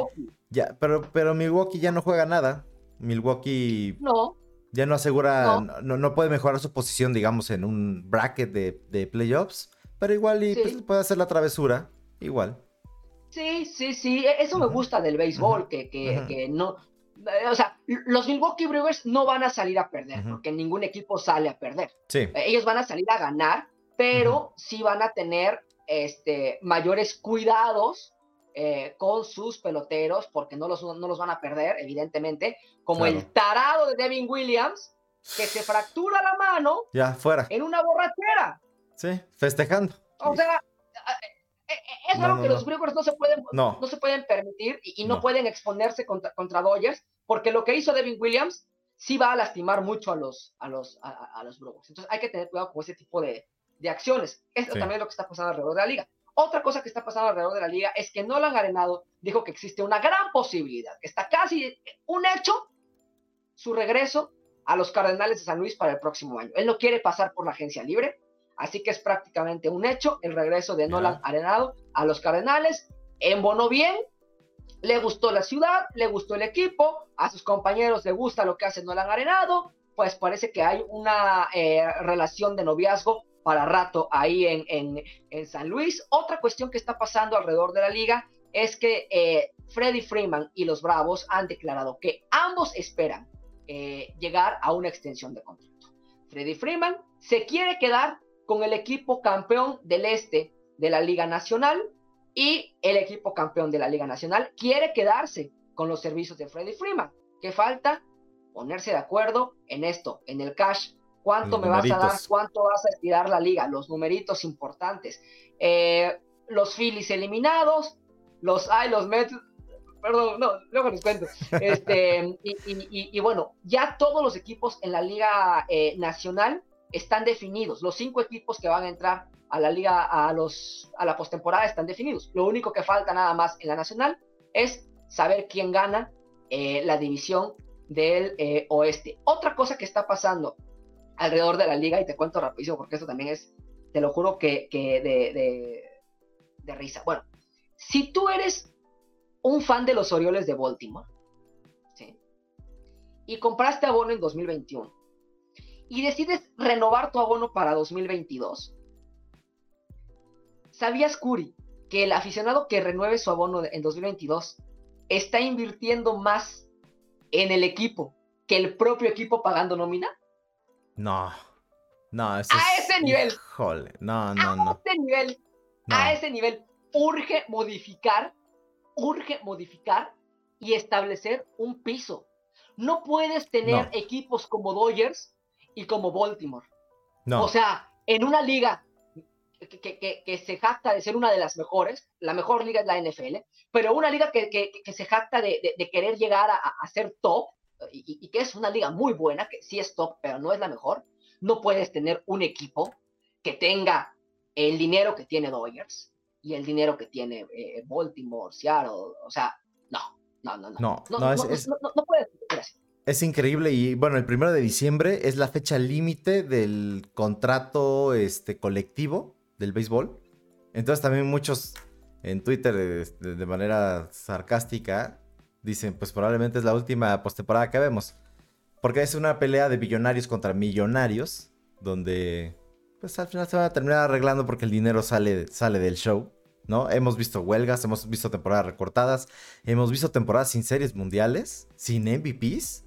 Ya, pero, pero Milwaukee ya no juega nada. Milwaukee no, ya no asegura. No. No, puede mejorar su posición, digamos, en un bracket de, de playoffs. Pero igual y Sí. pues, puede hacer la travesura. Igual. sí, sí, sí, e- eso me gusta del béisbol, que, que, que no, eh, o sea, los Milwaukee Brewers no van a salir a perder, porque ningún equipo sale a perder. Sí. Eh, Ellos van a salir a ganar, pero sí van a tener este, mayores cuidados eh, con sus peloteros, porque no los, no los van a perder, evidentemente, como Claro. el tarado de Devin Williams, que se fractura la mano Ya, fuera. en una borrachera. Sí, festejando. O sea, eh, eh, es No, algo no, que los Brewers no se pueden, No. no se pueden permitir y, y no, pueden exponerse contra, contra Dodgers, porque lo que hizo Devin Williams sí va a lastimar mucho a los, a los, a, a- a los Brewers. Entonces hay que tener cuidado con ese tipo de, de acciones. Esto Sí. también es lo que está pasando alrededor de la liga. Otra cosa que está pasando alrededor de la liga es que Nolan Arenado dijo que existe una gran posibilidad, está casi un hecho, su regreso a los Cardenales de San Luis para el próximo año. Él no quiere pasar por la agencia libre, así que es prácticamente un hecho el regreso de. Nolan Arenado a los Cardenales. Embonó bien, le gustó la ciudad, le gustó el equipo, a sus compañeros le gusta lo que hace Nolan Arenado, pues parece que hay una eh, relación de noviazgo para rato ahí en, en, en San Luis. Otra cuestión que está pasando alrededor de la liga es que eh, Freddy Freeman y los Bravos han declarado que ambos esperan eh, llegar a una extensión de contrato. Freddy Freeman se quiere quedar con el equipo campeón del este de la Liga Nacional y el equipo campeón de la Liga Nacional quiere quedarse con los servicios de Freddy Freeman. ¿Qué falta? Ponerse de acuerdo en esto, en el cash. ¿Cuánto Los me vas a dar? ¿Cuánto vas a estirar la liga? Los numeritos importantes. Eh, los Phillies eliminados, los ay, los Mets, perdón, no, luego les cuento. Este, y, y- y- y bueno, ya todos los equipos en la Liga eh, Nacional están definidos. Los cinco equipos que van a entrar a la liga, a, los, a la postemporada están definidos. Lo único que falta nada más en la Nacional es saber quién gana eh, la división del eh, oeste. Otra cosa que está pasando alrededor de la liga, y te cuento rapidísimo porque esto también es, te lo juro que, que de, de, risa. Bueno, si tú eres un fan de los Orioles de Baltimore, y compraste abono en 2021, y decides renovar tu abono para 2022, ¿sabías, Curi, que el aficionado que renueve su abono en 2022 está invirtiendo más en el equipo que el propio equipo pagando nómina? No. No, a ese nivel. Híjole, no, no, no. A ese nivel. A ese nivel. Urge modificar, urge modificar y establecer un piso. No puedes tener equipos como Dodgers y como Baltimore. No. O sea, en una liga que, se jacta de ser una de las mejores, la mejor liga es la NFL, pero una liga que, se jacta de, querer llegar a, ser top, y, que es una liga muy buena, que sí es top, pero no es la mejor, no puedes tener un equipo que tenga el dinero que tiene Dodgers y el dinero que tiene eh, Baltimore, Seattle, o sea, no, no, no, no. No, no, no, es, no, no puedes Es increíble y bueno, el primero de diciembre es la fecha límite del contrato este, colectivo del béisbol. Entonces también muchos en Twitter de, manera sarcástica dicen, pues probablemente es la última postemporada que vemos. Porque es una pelea de billonarios contra millonarios, donde pues al final se van a terminar arreglando porque el dinero sale, sale del show. ¿no? Hemos visto huelgas, hemos visto temporadas recortadas, hemos visto temporadas sin series mundiales, sin MVPs.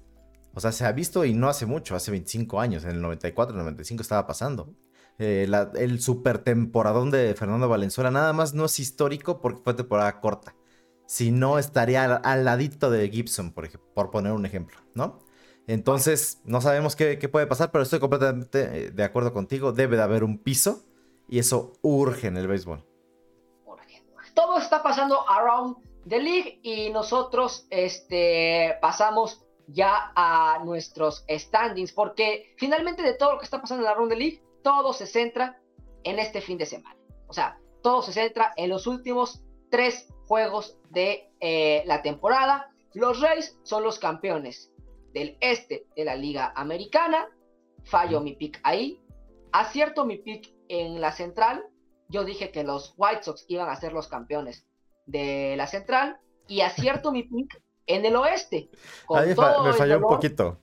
O sea, se ha visto y no hace mucho, hace 25 años, en el 94, 95 estaba pasando. Eh, el super temporadón de Fernando Valenzuela nada más no es histórico porque fue temporada corta. Si no, estaría al, ladito de Gibson, por, por poner un ejemplo, ¿no? Entonces, no sabemos qué, puede pasar, pero estoy completamente eh, de acuerdo contigo. Debe de haber un piso y eso urge en el béisbol. Todo está pasando around the league y nosotros este, pasamos ya a nuestros standings porque finalmente de todo lo que está pasando en la Round the League todo se centra en este fin de semana. O sea, todo se centra en los últimos tres juegos de eh, la temporada. Los Rays son los campeones del este de la Liga Americana. Fallo mi pick ahí. Acierto mi pick en la central. Yo dije que los White Sox iban a ser los campeones de la central. Y acierto mi pick en el oeste. Ahí me falló un poquito.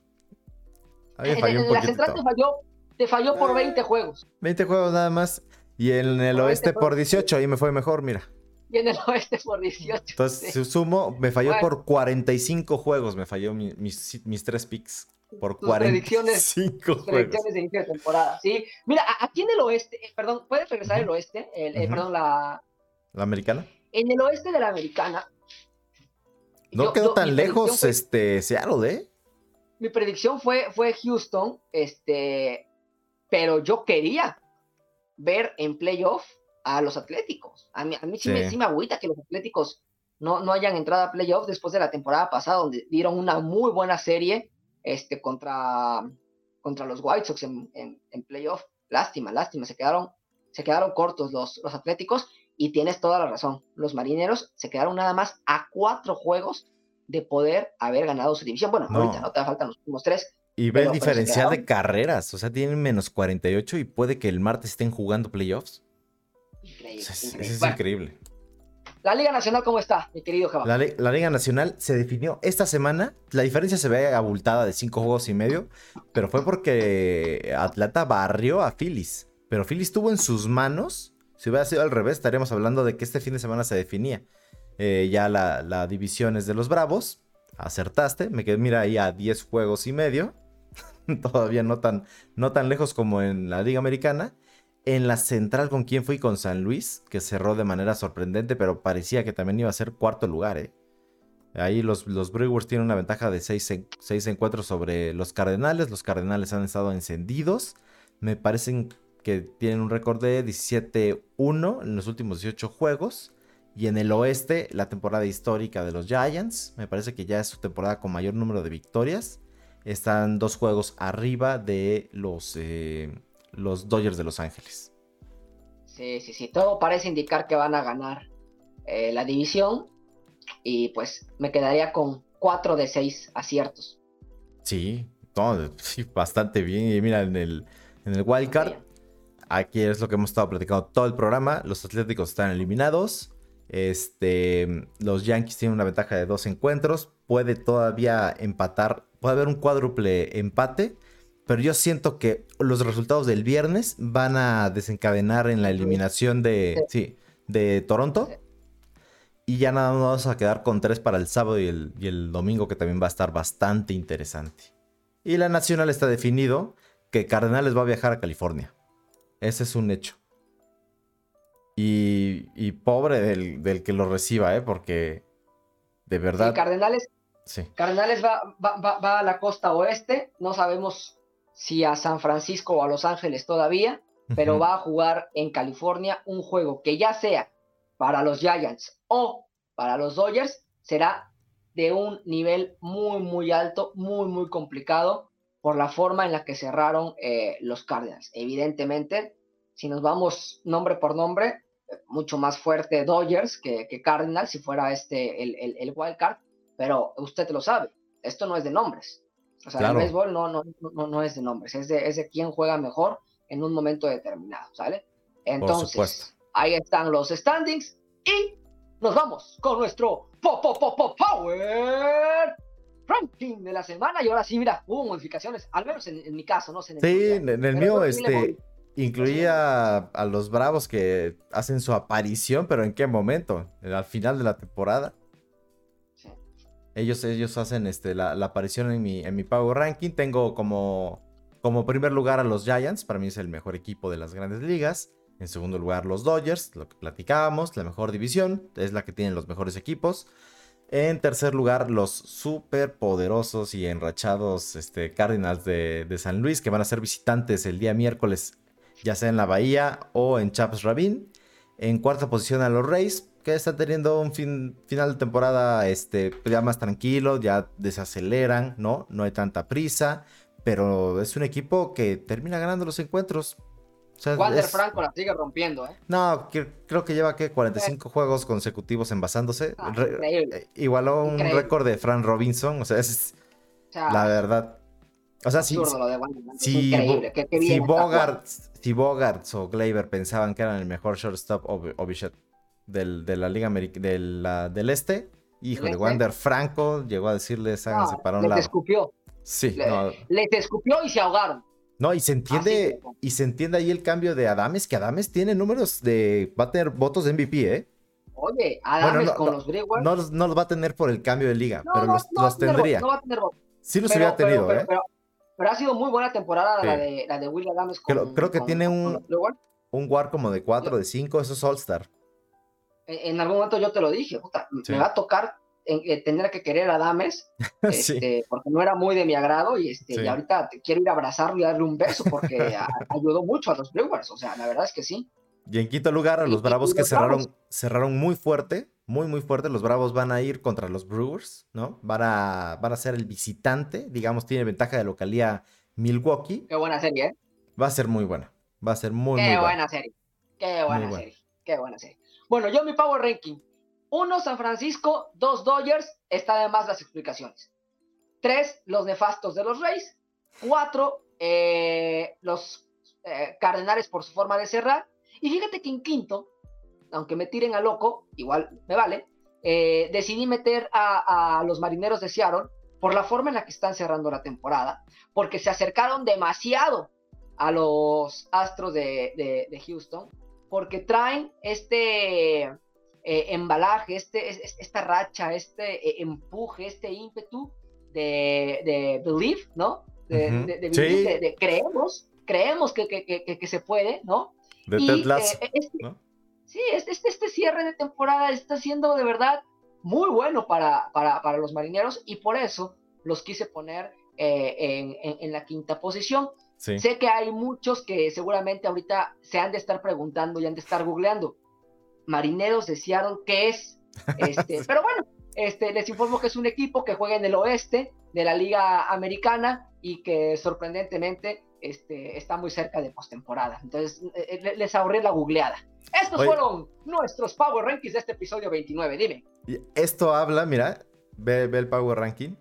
Ahí falló en, un la central te falló te falló por 20 ah. juegos. 20 juegos nada más. Y en el oeste por 18, ahí me fue mejor, mira. Y en el oeste por 18. Entonces, si sumo, me falló por 45 juegos, me falló mis, mis, tres picks. Por 45 juegos. predicciones de inicio de temporada, sí. Mira, aquí en el oeste, eh, perdón, ¿puedes regresar el oeste? El, Perdón, la... ¿La americana? En el oeste de la americana. No quedó tan lejos este Seattle, ¿eh? Mi predicción fue, fue Houston, este, pero yo quería ver en playoff a los Atléticos. A mí, a mí sí, Me, sí, agüita que los Atléticos no, no hayan entrado a playoff después de la temporada pasada, donde dieron una muy buena serie este, contra, contra los White Sox en, en, playoff. Lástima, lástima, se quedaron, se quedaron cortos los, los Atléticos y tienes toda la razón. Los marineros se quedaron nada más a cuatro juegos de poder haber ganado su división. Bueno, ahorita no te faltan los últimos tres, y ve el diferencial de carreras. O sea, tienen menos 48 y puede que el martes estén jugando playoffs. Increíble. es, increíble. La Liga Nacional, ¿cómo está, mi querido Java? La, Liga Nacional se definió esta semana. La diferencia se ve abultada de cinco juegos y medio, pero fue porque Atlanta barrió a Phillies. Pero Phillies tuvo en sus manos. Si hubiera sido al revés, estaríamos hablando de que este fin de semana se definía. Eh, ya la, la división es de los Bravos. Acertaste. Me quedé, mira, ahí a 10 juegos y medio. todavía no tan, no tan lejos como en la Liga Americana. En la central, ¿con quién fui? Con San Luis, que cerró de manera sorprendente, pero parecía que también iba a ser cuarto lugar. ¿eh? Ahí los, los Brewers tienen una ventaja de 6 encuentros sobre los Cardenales. Los Cardenales han estado encendidos. Me parecen que tienen un récord de 17-1 en los últimos 18 juegos. Y en el oeste, la temporada histórica de los Giants. Me parece que ya es su temporada con mayor número de victorias están dos juegos arriba de los, eh, los Dodgers de Los Ángeles. Sí, sí, sí, todo parece indicar que van a ganar eh, la división y pues me quedaría con cuatro de seis aciertos. Sí, sí bastante bien. Y mira, en el, en el wildcard, aquí es lo que hemos estado platicando todo el programa. Los Atléticos están eliminados. Este, los Yankees tienen una ventaja de dos encuentros. Puede todavía empatar puede haber un cuádruple empate, pero yo siento que los resultados del viernes van a desencadenar en la eliminación de, sí, de Toronto. Y ya nada más vamos a quedar con tres para el sábado y el, domingo, que también va a estar bastante interesante. Y la nacional está definido. que Cardenales va a viajar a California. Ese es un hecho. Y, pobre del, que lo reciba, ¿eh? Porque de verdad. Cardenales. Cardenales va, va, a la costa oeste. No sabemos si a San Francisco o a Los Ángeles todavía, pero va a jugar en California un juego que ya sea para los Giants o para los Dodgers, será de un nivel muy, muy alto, muy, muy complicado por la forma en la que cerraron eh, los Cardinals. Evidentemente, si nos vamos nombre por nombre, mucho más fuerte Dodgers que, que Cardinals, si fuera este el, el, el, wild card, pero usted lo sabe, esto no es de nombres. O sea, el béisbol no, no, no, no, es de nombres, es de, es de quién juega mejor en un momento determinado, ¿sale? Entonces, ahí están los standings y nos vamos con nuestro po, po, po, Power Ranking de la semana. Y ahora sí, mira, hubo modificaciones, al menos en, mi caso, no sé. En el sí, en el mío, este, incluía a los Bravos que hacen su aparición, pero ¿en qué momento? Al final de la temporada. Ellos, ellos hacen este, la, aparición en mi, en mi Power Ranking. Tengo como, como primer lugar a los Giants. Para mí es el mejor equipo de las grandes ligas. En segundo lugar, los Dodgers, lo que platicábamos, la mejor división, es la que tienen los mejores equipos. En tercer lugar, los super poderosos y enrachados este, Cardinals de, San Luis, que van a ser visitantes el día miércoles, ya sea en la Bahía o en Chaps Ravine. En cuarta posición a los Rays, que están teniendo un fin, final de temporada este, ya más tranquilo, ya desaceleran, ¿no? No hay tanta prisa, pero es un equipo que termina ganando los encuentros. Wander Franco la sigue rompiendo, ¿eh? No, creo que lleva que 45 juegos consecutivos envasándose. Ah, eh, igualó un récord de Fran Robinson, o sea, es la verdad. O sea, si, si, si, Bogarts, o Gleyber pensaban que eran el mejor shortstop o, Bichette del, de la Liga del Este, hijo de Wander Franco llegó a decirles háganse para un lado. Les escupió. Sí, les escupió y se ahogaron. No, y se entiende, y se entiende ahí el cambio de Adames, que Adames tiene números de. va a tener votos de MVP, ¿eh? Oye, Adames con los Brewers. No, no, los va a tener por el cambio de liga, pero los, los tendría. no va a tener votos. Sí los hubiera tenido, ¿eh? Pero, ha sido muy buena temporada la, de, la de Will Adames con, Creo, que tiene un, un war como de 4, de 5, eso es All-Star. En, algún momento yo te lo dije, puta, me va a tocar eh, tener que querer a Dames, este, porque no era muy de mi agrado y, este, y ahorita quiero ir a abrazarlo y darle un beso porque ayudó mucho a los Brewers, o sea, la verdad es que sí. Y en quinto lugar, a los Bravos que cerraron, cerraron muy fuerte, muy, muy fuerte. Los Bravos van a ir contra los Brewers, ¿no? Van a, van a ser el visitante, digamos, tiene ventaja de localía Milwaukee. Qué buena serie, ¿eh? Va a ser muy buena. Va a ser muy, Qué muy buena. serie. Qué buena serie. Qué buena serie. Bueno, yo mi Power Ranking. Uno, San Francisco, dos, Dodgers, está además las explicaciones. Tres, los nefastos de los Reyes. Cuatro, eh, los eh, Cardenales por su forma de cerrar. Y fíjate que en quinto, aunque me tiren a loco, igual me vale, eh, decidí meter a, los marineros de Seattle por la forma en la que están cerrando la temporada, porque se acercaron demasiado a los Astros de Houston, porque traen este eh, embalaje, este, esta racha, este eh, empuje, este ímpetu de, de believe, ¿no? De, de, creemos, creemos que, que, que, se puede, ¿no? De y, eh, este, Sí, este, este, este, cierre de temporada está siendo de verdad muy bueno para, para, para los marineros y por eso los quise poner en, en, la quinta posición. Sé que hay muchos que seguramente ahorita se han de estar preguntando y han de estar googleando. Marineros de Seattle, ¿qué es? Este, pero bueno, este, les informo que es un equipo que juega en el oeste de la Liga Americana y que sorprendentemente este, está muy cerca de postemporada. Entonces, eh, les ahorré la googleada. Estos fueron nuestros Power Rankings de este episodio 29. Dime. Esto habla, mira, ve, ve el Power Ranking.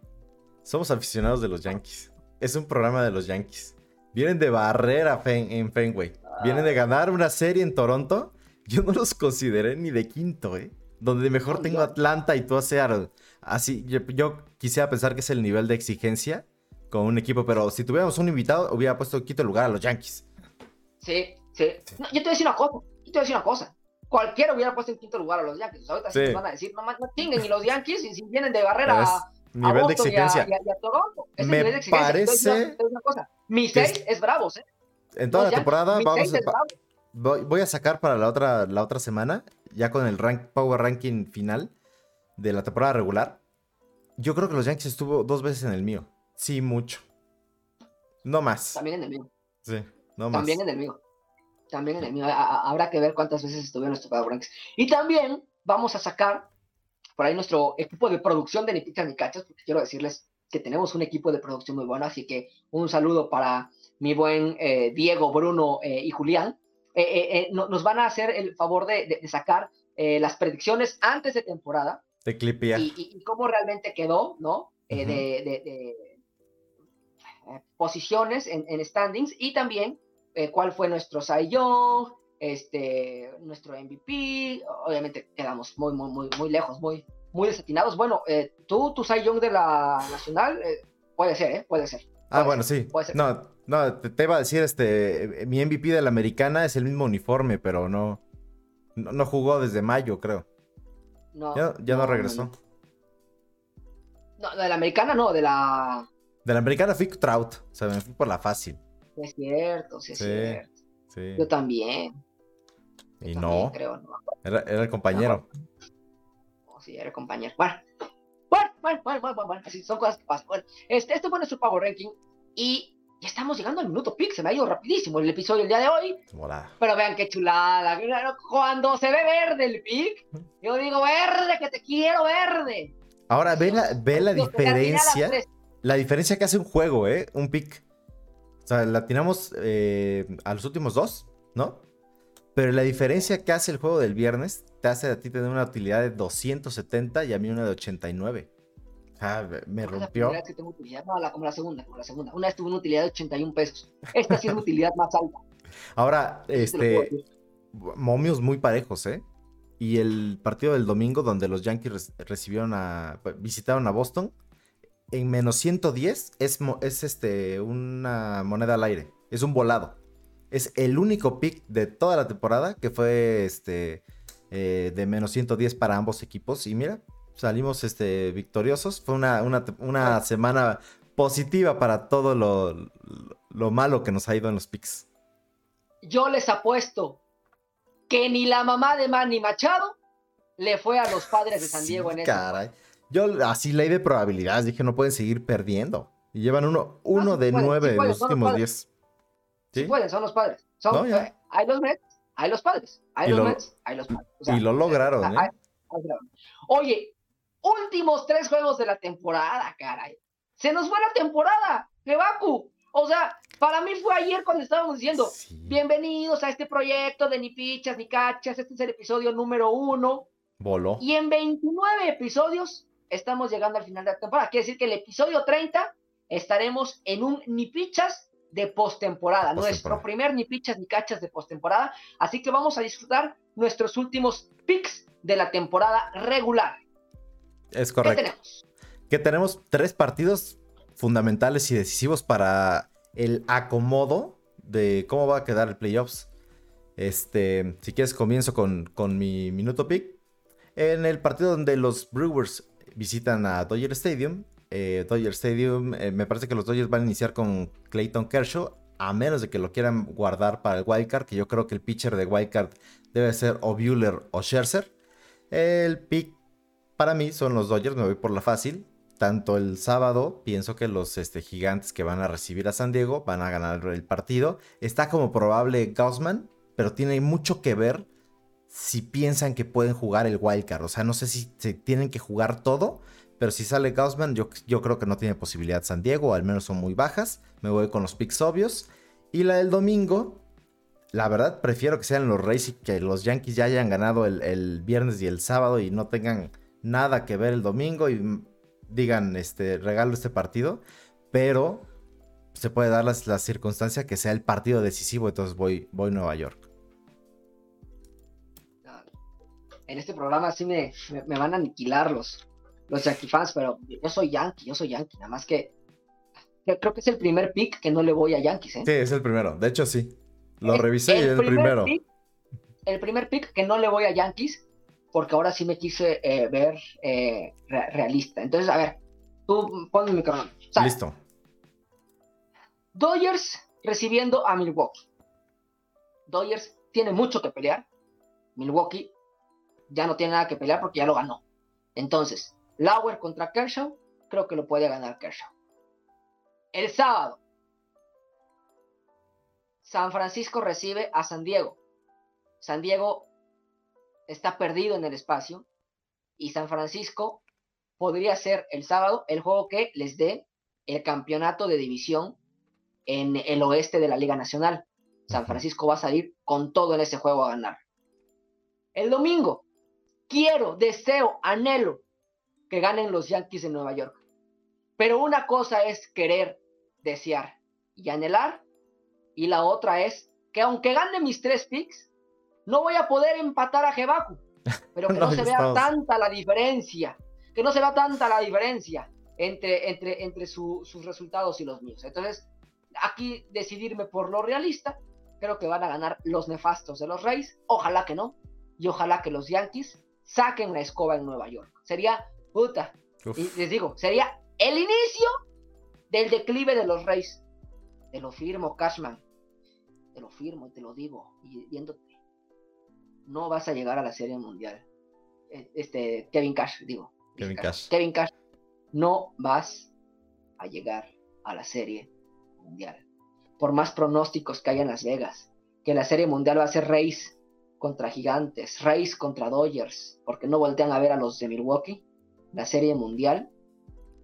Somos aficionados de los Yankees. Es un programa de los Yankees. Vienen de barrera en Fenway. Vienen de ganar una serie en Toronto yo no los consideré ni de quinto, ¿eh? Donde mejor tengo Atlanta y tú a Seattle. Así, yo, quisiera pensar que es el nivel de exigencia con un equipo, pero si tuviéramos un invitado, hubiera puesto quinto lugar a los Yankees. Sí, sí. yo te voy a decir una cosa. Yo te voy a decir una cosa. Cualquiera hubiera puesto en quinto lugar a los Yankees. Ahorita sí. nos van a decir, no, no chinguen, y los Yankees, y si vienen de barrera nivel de exigencia. Me parece. Mi 6 es bravos, ¿eh? En toda la temporada vamos a, voy, a sacar para la otra, la otra semana, ya con el rank, Power Ranking final de la temporada regular. Yo creo que los Yankees estuvo dos veces en el mío. Sí, mucho. No más. También en el mío. Sí, no más. También en el mío. También en el mío. Habrá que ver cuántas veces en nuestro Power Rankings. Y también vamos a sacar por ahí nuestro equipo de producción de Ni Pichas Ni Cachas, porque quiero decirles que tenemos un equipo de producción muy bueno, así que un saludo para mi buen eh, Diego, Bruno eh, y Julián. Eh, nos van a hacer el favor de, sacar las predicciones antes de temporada. De Clipia. Y, y, cómo realmente quedó, ¿no? de, posiciones en, standings y también cuál fue nuestro Cy este, nuestro MVP, obviamente quedamos muy, muy, muy, muy lejos, muy, muy desatinados. Bueno, eh, tú, tu Cy Young de la Nacional, eh, puede ser, ¿eh? Puede ser. ah, bueno, sí. No, no, te, iba a decir, este, mi MVP de la Americana es el mismo uniforme, pero no, no, jugó desde mayo, creo. No. Ya, no, regresó. No, de la Americana no, de la... De la Americana fui Trout, o sea, me fui por la fácil. Es cierto, sí es cierto. Yo también. Y no. Creo, no. Era, el compañero. Oh, sí, era el compañero. Bueno. Bueno, bueno, bueno, bueno, Así son cosas que pasan. Bueno, este, este fue nuestro Power Ranking. Y ya estamos llegando al minuto pick. Se me ha ido rapidísimo el episodio del día de hoy. Pero vean qué chulada. Cuando se ve verde el pick, yo digo, verde, que te quiero verde. Ahora, ve la, ve la diferencia. La diferencia que hace un juego, ¿eh? Un pick. O sea, la tiramos eh, a los últimos dos, ¿no? Pero la diferencia que hace el juego del viernes te hace a ti tener una utilidad de 270 y a mí una de 89. O sea, me rompió. La que tengo utilidad, no, la, como la segunda, como la segunda. Una vez tuve una utilidad de 81 pesos. Esta sí es una utilidad más alta. Ahora, este. Momios muy parejos, ¿eh? Y el partido del domingo, donde los Yankees recibieron a. visitaron a Boston en menos 110 es, es este, una moneda al aire. Es un volado. Es el único pick de toda la temporada que fue este, eh, de menos 110 para ambos equipos. Y mira, salimos este, victoriosos. Fue una, una, semana positiva para todo lo, lo, malo que nos ha ido en los picks. Yo les apuesto que ni la mamá de Manny Machado le fue a los padres de San Diego en ese. Caray. Yo así ley de probabilidades dije no pueden seguir perdiendo. Y llevan uno, uno de nueve en los últimos diez. ¿Sí? pueden, son los padres. Son, eh, hay los Mets, hay los padres. Hay los Mets, hay los padres. y lo lograron, ¿eh? Oye, últimos tres juegos de la temporada, caray. Se nos fue la temporada, Nebaku. O sea, para mí fue ayer cuando estábamos diciendo, bienvenidos a este proyecto de ni pichas ni cachas, este es el episodio número uno. Voló. Y en 29 episodios estamos llegando al final de la temporada. Quiere decir que el episodio 30 estaremos en un ni pichas de postemporada, nuestro primer ni pichas ni cachas de postemporada. Así que vamos a disfrutar nuestros últimos picks de la temporada regular. Es correcto. ¿Qué tenemos? Que tenemos tres partidos fundamentales y decisivos para el acomodo de cómo va a quedar el playoffs. Este, si quieres comienzo con, con mi minuto pick. En el partido donde los Brewers visitan a Dodger Stadium. Eh, Dodger Stadium, eh, me parece que los Dodgers van a iniciar con Clayton Kershaw, a menos de que lo quieran guardar para el wildcard, que yo creo que el pitcher de wildcard debe ser o Bueller o Scherzer. El pick para mí son los Dodgers, me voy por la fácil. Tanto el sábado, pienso que los este, gigantes que van a recibir a San Diego van a ganar el partido. Está como probable Gaussman, pero tiene mucho que ver si piensan que pueden jugar el wildcard. O sea, no sé si se tienen que jugar todo, pero si sale Gaussman, yo, yo creo que no tiene posibilidad San Diego, al menos son muy bajas. Me voy con los picks obvios. Y la del domingo, la verdad, prefiero que sean los Rays y que los Yankees ya hayan ganado el, viernes y el sábado y no tengan nada que ver el domingo y digan, este, regalo este partido. Pero se puede dar la, circunstancia que sea el partido decisivo, entonces voy, voy a Nueva York en este programa sí me, me, van a aniquilar los, Yankee fans, pero yo soy Yankee, yo soy Yankee, nada más que creo que es el primer pick que no le voy a Yankees, ¿eh? Sí, es el primero, de hecho sí. Lo revisé y es el primero. el primer pick que no le voy a Yankees, porque ahora sí me quise eh, ver eh, realista. Entonces, a ver, Tú pon el micrófono. Listo. Dodgers recibiendo a Milwaukee. Dodgers tiene mucho que pelear. Milwaukee ya no tiene nada que pelear porque ya lo ganó. Entonces, Lauer contra Kershaw, creo que lo puede ganar Kershaw. El sábado, San Francisco recibe a San Diego. San Diego está perdido en el espacio y San Francisco podría ser el sábado el juego que les dé el campeonato de división en el oeste de la Liga Nacional. San Francisco va a salir con todo en ese juego a ganar. El domingo, quiero, deseo, anhelo que ganen los Yankees de Nueva York. Pero una cosa es querer, desear y anhelar, y la otra es que aunque gane mis tres picks, no voy a poder empatar a Jebaku. Pero que no, se vea tanta la diferencia, que no se vea tanta la diferencia entre, entre, entre sus resultados y los míos. Entonces, aquí decidirme por lo realista, creo que van a ganar los nefastos de los Reyes, ojalá que no, y ojalá que los Yankees saquen la escoba en Nueva York. Sería, puta, y les digo, sería el inicio del declive de los Reyes. Te lo firmo, Cashman. Te lo firmo y te lo digo, y viéndote. No vas a llegar a la Serie Mundial. E, este, Kevin Cash, digo. Kevin Cash. Kevin Cash. No vas a llegar a la Serie Mundial. Por más pronósticos que haya en Las Vegas, que la Serie Mundial va a ser Reyes contra Gigantes, Rays contra Dodgers, porque no voltean a ver a los de Milwaukee. La Serie Mundial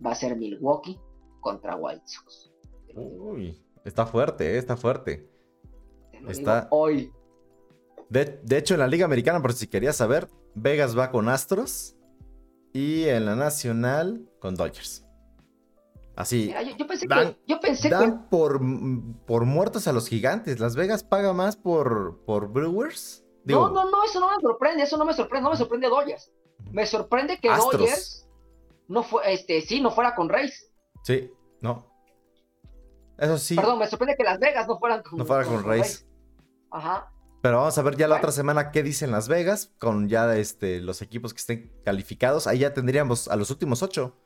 va a ser Milwaukee contra White Sox. Uy, está fuerte, eh, está fuerte. Está hoy. De, hecho, en la Liga Americana, por si querías saber, Vegas va con Astros y en la Nacional con Dodgers. Así. yo, pensé que. Yo pensé por, por muertos a los gigantes. Las Vegas paga más por, por Brewers no, no, no, eso no me sorprende, eso no me sorprende, no me sorprende Dodgers. Me sorprende que Dodgers no fue, este, sí, no fuera con Reyes. Sí, no. Eso sí. Perdón, me sorprende que Las Vegas no fueran con, no fuera con, Reyes. Ajá. Pero vamos a ver ya la otra semana qué dicen Las Vegas con ya este, los equipos que estén calificados. Ahí ya tendríamos a los últimos ocho.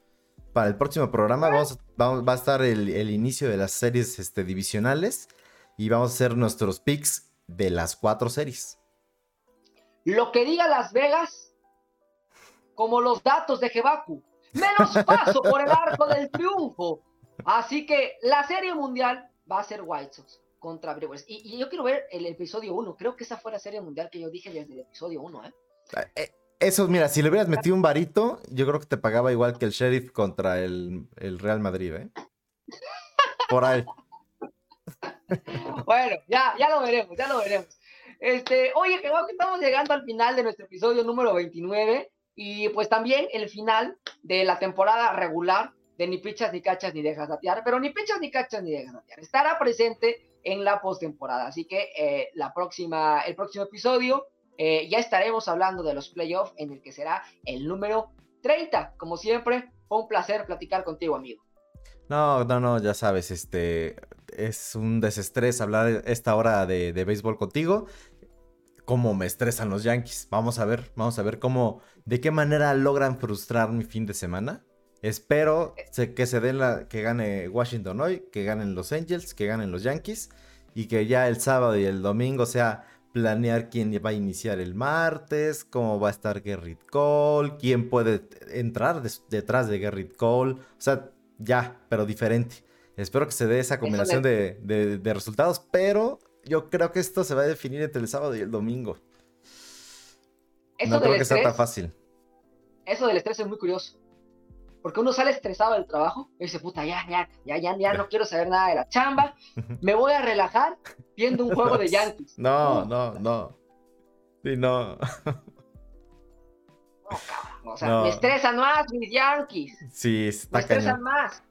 Para el próximo programa vamos, vamos, va a estar el, el, inicio de las series este, divisionales y vamos a hacer nuestros picks de las cuatro series. Lo que diga Las Vegas, como los datos de Jebaku, menos paso por el arco del triunfo. Así que la serie mundial va a ser White Sox contra Brewers. Y, yo quiero ver el episodio 1. Creo que esa fue la serie mundial que yo dije desde el episodio 1. ¿eh? Ah, eh, eso, mira, si le hubieras metido un varito, yo creo que te pagaba igual que el Sheriff contra el, el Real Madrid, ¿eh? Por ahí. bueno, ya, ya lo veremos, ya lo veremos. Este, oye, que estamos llegando al final de nuestro episodio número 29 y pues también el final de la temporada regular de Ni Pichas, Ni Cachas, Ni Dejas Datear, pero Ni Pichas, Ni Cachas, Ni Dejas Datear estará presente en la postemporada. Así que eh, la próxima, el próximo episodio eh, ya estaremos hablando de los playoffs en el que será el número 30. Como siempre, fue un placer platicar contigo, amigo. No, no, no, ya sabes, este es un desestrés hablar esta hora de, de béisbol contigo cómo me estresan los Yankees. Vamos a ver, vamos a ver cómo, de qué manera logran frustrar mi fin de semana. Espero que se den la, que gane Washington hoy, que ganen los Angels, que ganen los Yankees y que ya el sábado y el domingo sea planear quién va a iniciar el martes, cómo va a estar Gerrit Cole, quién puede entrar detrás de Gerrit Cole, o sea, ya, pero diferente. Espero que se dé esa combinación de, de resultados, pero yo creo que esto se va a definir entre el sábado y el domingo. no creo que sea tan fácil. Eso del estrés es muy curioso. Porque uno sale estresado del trabajo y dice, puta, ya, ya, ya, ya, ya no quiero saber nada de la chamba. Me voy a relajar viendo un juego de Yankees. No, no, no. Sí, no. No, cabrón. O sea, me estresan más mis Yankees. Sí, está Me estresan más.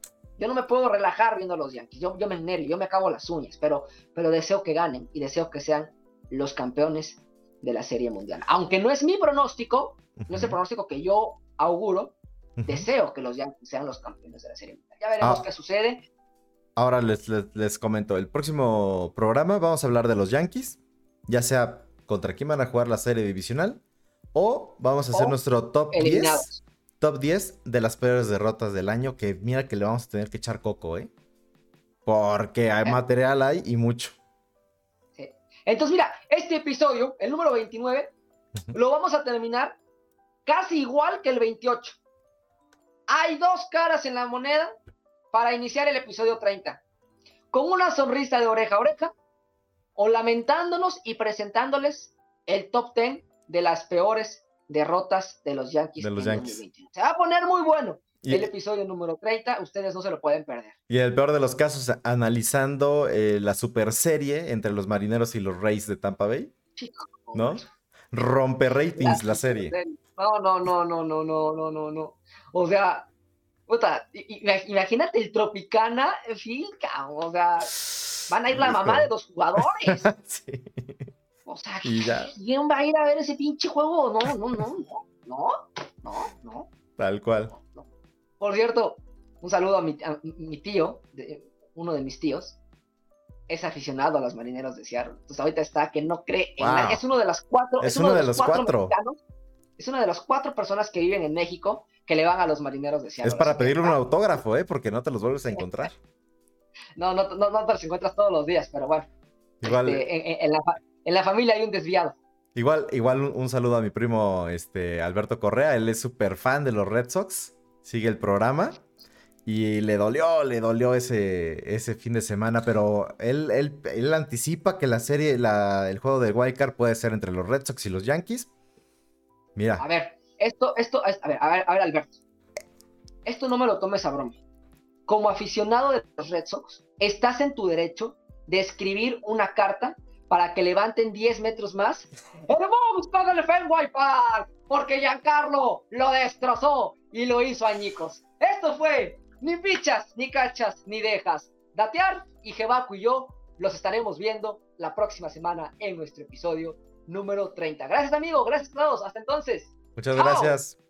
Yo no me puedo relajar viendo a los Yankees. Yo, yo me enervo, yo me acabo las uñas, pero, pero deseo que ganen y deseo que sean los campeones de la Serie Mundial. Aunque no es mi pronóstico, no es el pronóstico que yo auguro, deseo que los Yankees sean los campeones de la Serie Mundial. Ya veremos ah. qué sucede. Ahora les, les, comento, el próximo programa vamos a hablar de los Yankees, ya sea contra quién van a jugar la serie divisional, o vamos a hacer nuestro top 10 top 10 de las peores derrotas del año. Que mira que le vamos a tener que echar coco, ¿eh? Porque hay ¿Eh? material hay y mucho. Sí. Entonces, mira, este episodio, el número 29, Ujú. lo vamos a terminar casi igual que el 28. Hay dos caras en la moneda para iniciar el episodio 30. Con una sonrisa de oreja a oreja o lamentándonos y presentándoles el top 10 de las peores derrotas de los Yankees. De los en Yankees. 2021. Se va a poner muy bueno. Y, El episodio número 30, ustedes no se lo pueden perder. y el peor de los casos, analizando eh, la super serie entre los marineros y los Rays de Tampa Bay. Chico, ¿No? Rompe ratings la serie. No, no, no, no, no, no, no, no, no. O sea, puta, imagínate el Tropicana Finca, o sea, van a ir la mamá de dos jugadores. sí. O sea. ¿quién va a ir a ver ese pinche juego? No, no, no, no, no, no, no. Tal cual. no. Por cierto, un saludo a mi, a mi tío, de- uno de mis tíos, es aficionado a los marineros de Seattle. Entonces ahorita está que no cree en la-. Es uno de las cuatro. Es uno de los cuatro. es una de las cuatro personas que viven en México que le van a los marineros de Seattle. Es para pedirle un autógrafo, ¿eh? Porque no te los vuelves a encontrar. No, no, no, no te los encuentras todos los días, pero bueno. Igual, este, en, en- en la, en la familia hay un desviado. igual, igual un, saludo a mi primo este, Alberto Correa. Él es súper fan de los Red Sox. Sigue el programa. Y le dolió, le dolió ese, ese fin de semana. Pero él, él, él anticipa que la serie, la, el juego del Wild Card puede ser entre los Red Sox y los Yankees. A Mira, ver, esto, esto, es- a ver, a ver, a ver, Alberto. Esto no me lo tomes a broma. Como aficionado de los Red Sox, estás en tu derecho de escribir una carta para que levanten 10 metros más el monstruo del Fenway Park, porque Giancarlo lo destrozó y lo hizo añicos. Esto fue ni pichas, ni cachas, ni dejas. Datear y Jebaku y yo los estaremos viendo la próxima semana en nuestro episodio número 30. Gracias, amigo. Gracias a todos. Hasta entonces. muchas Chao. gracias.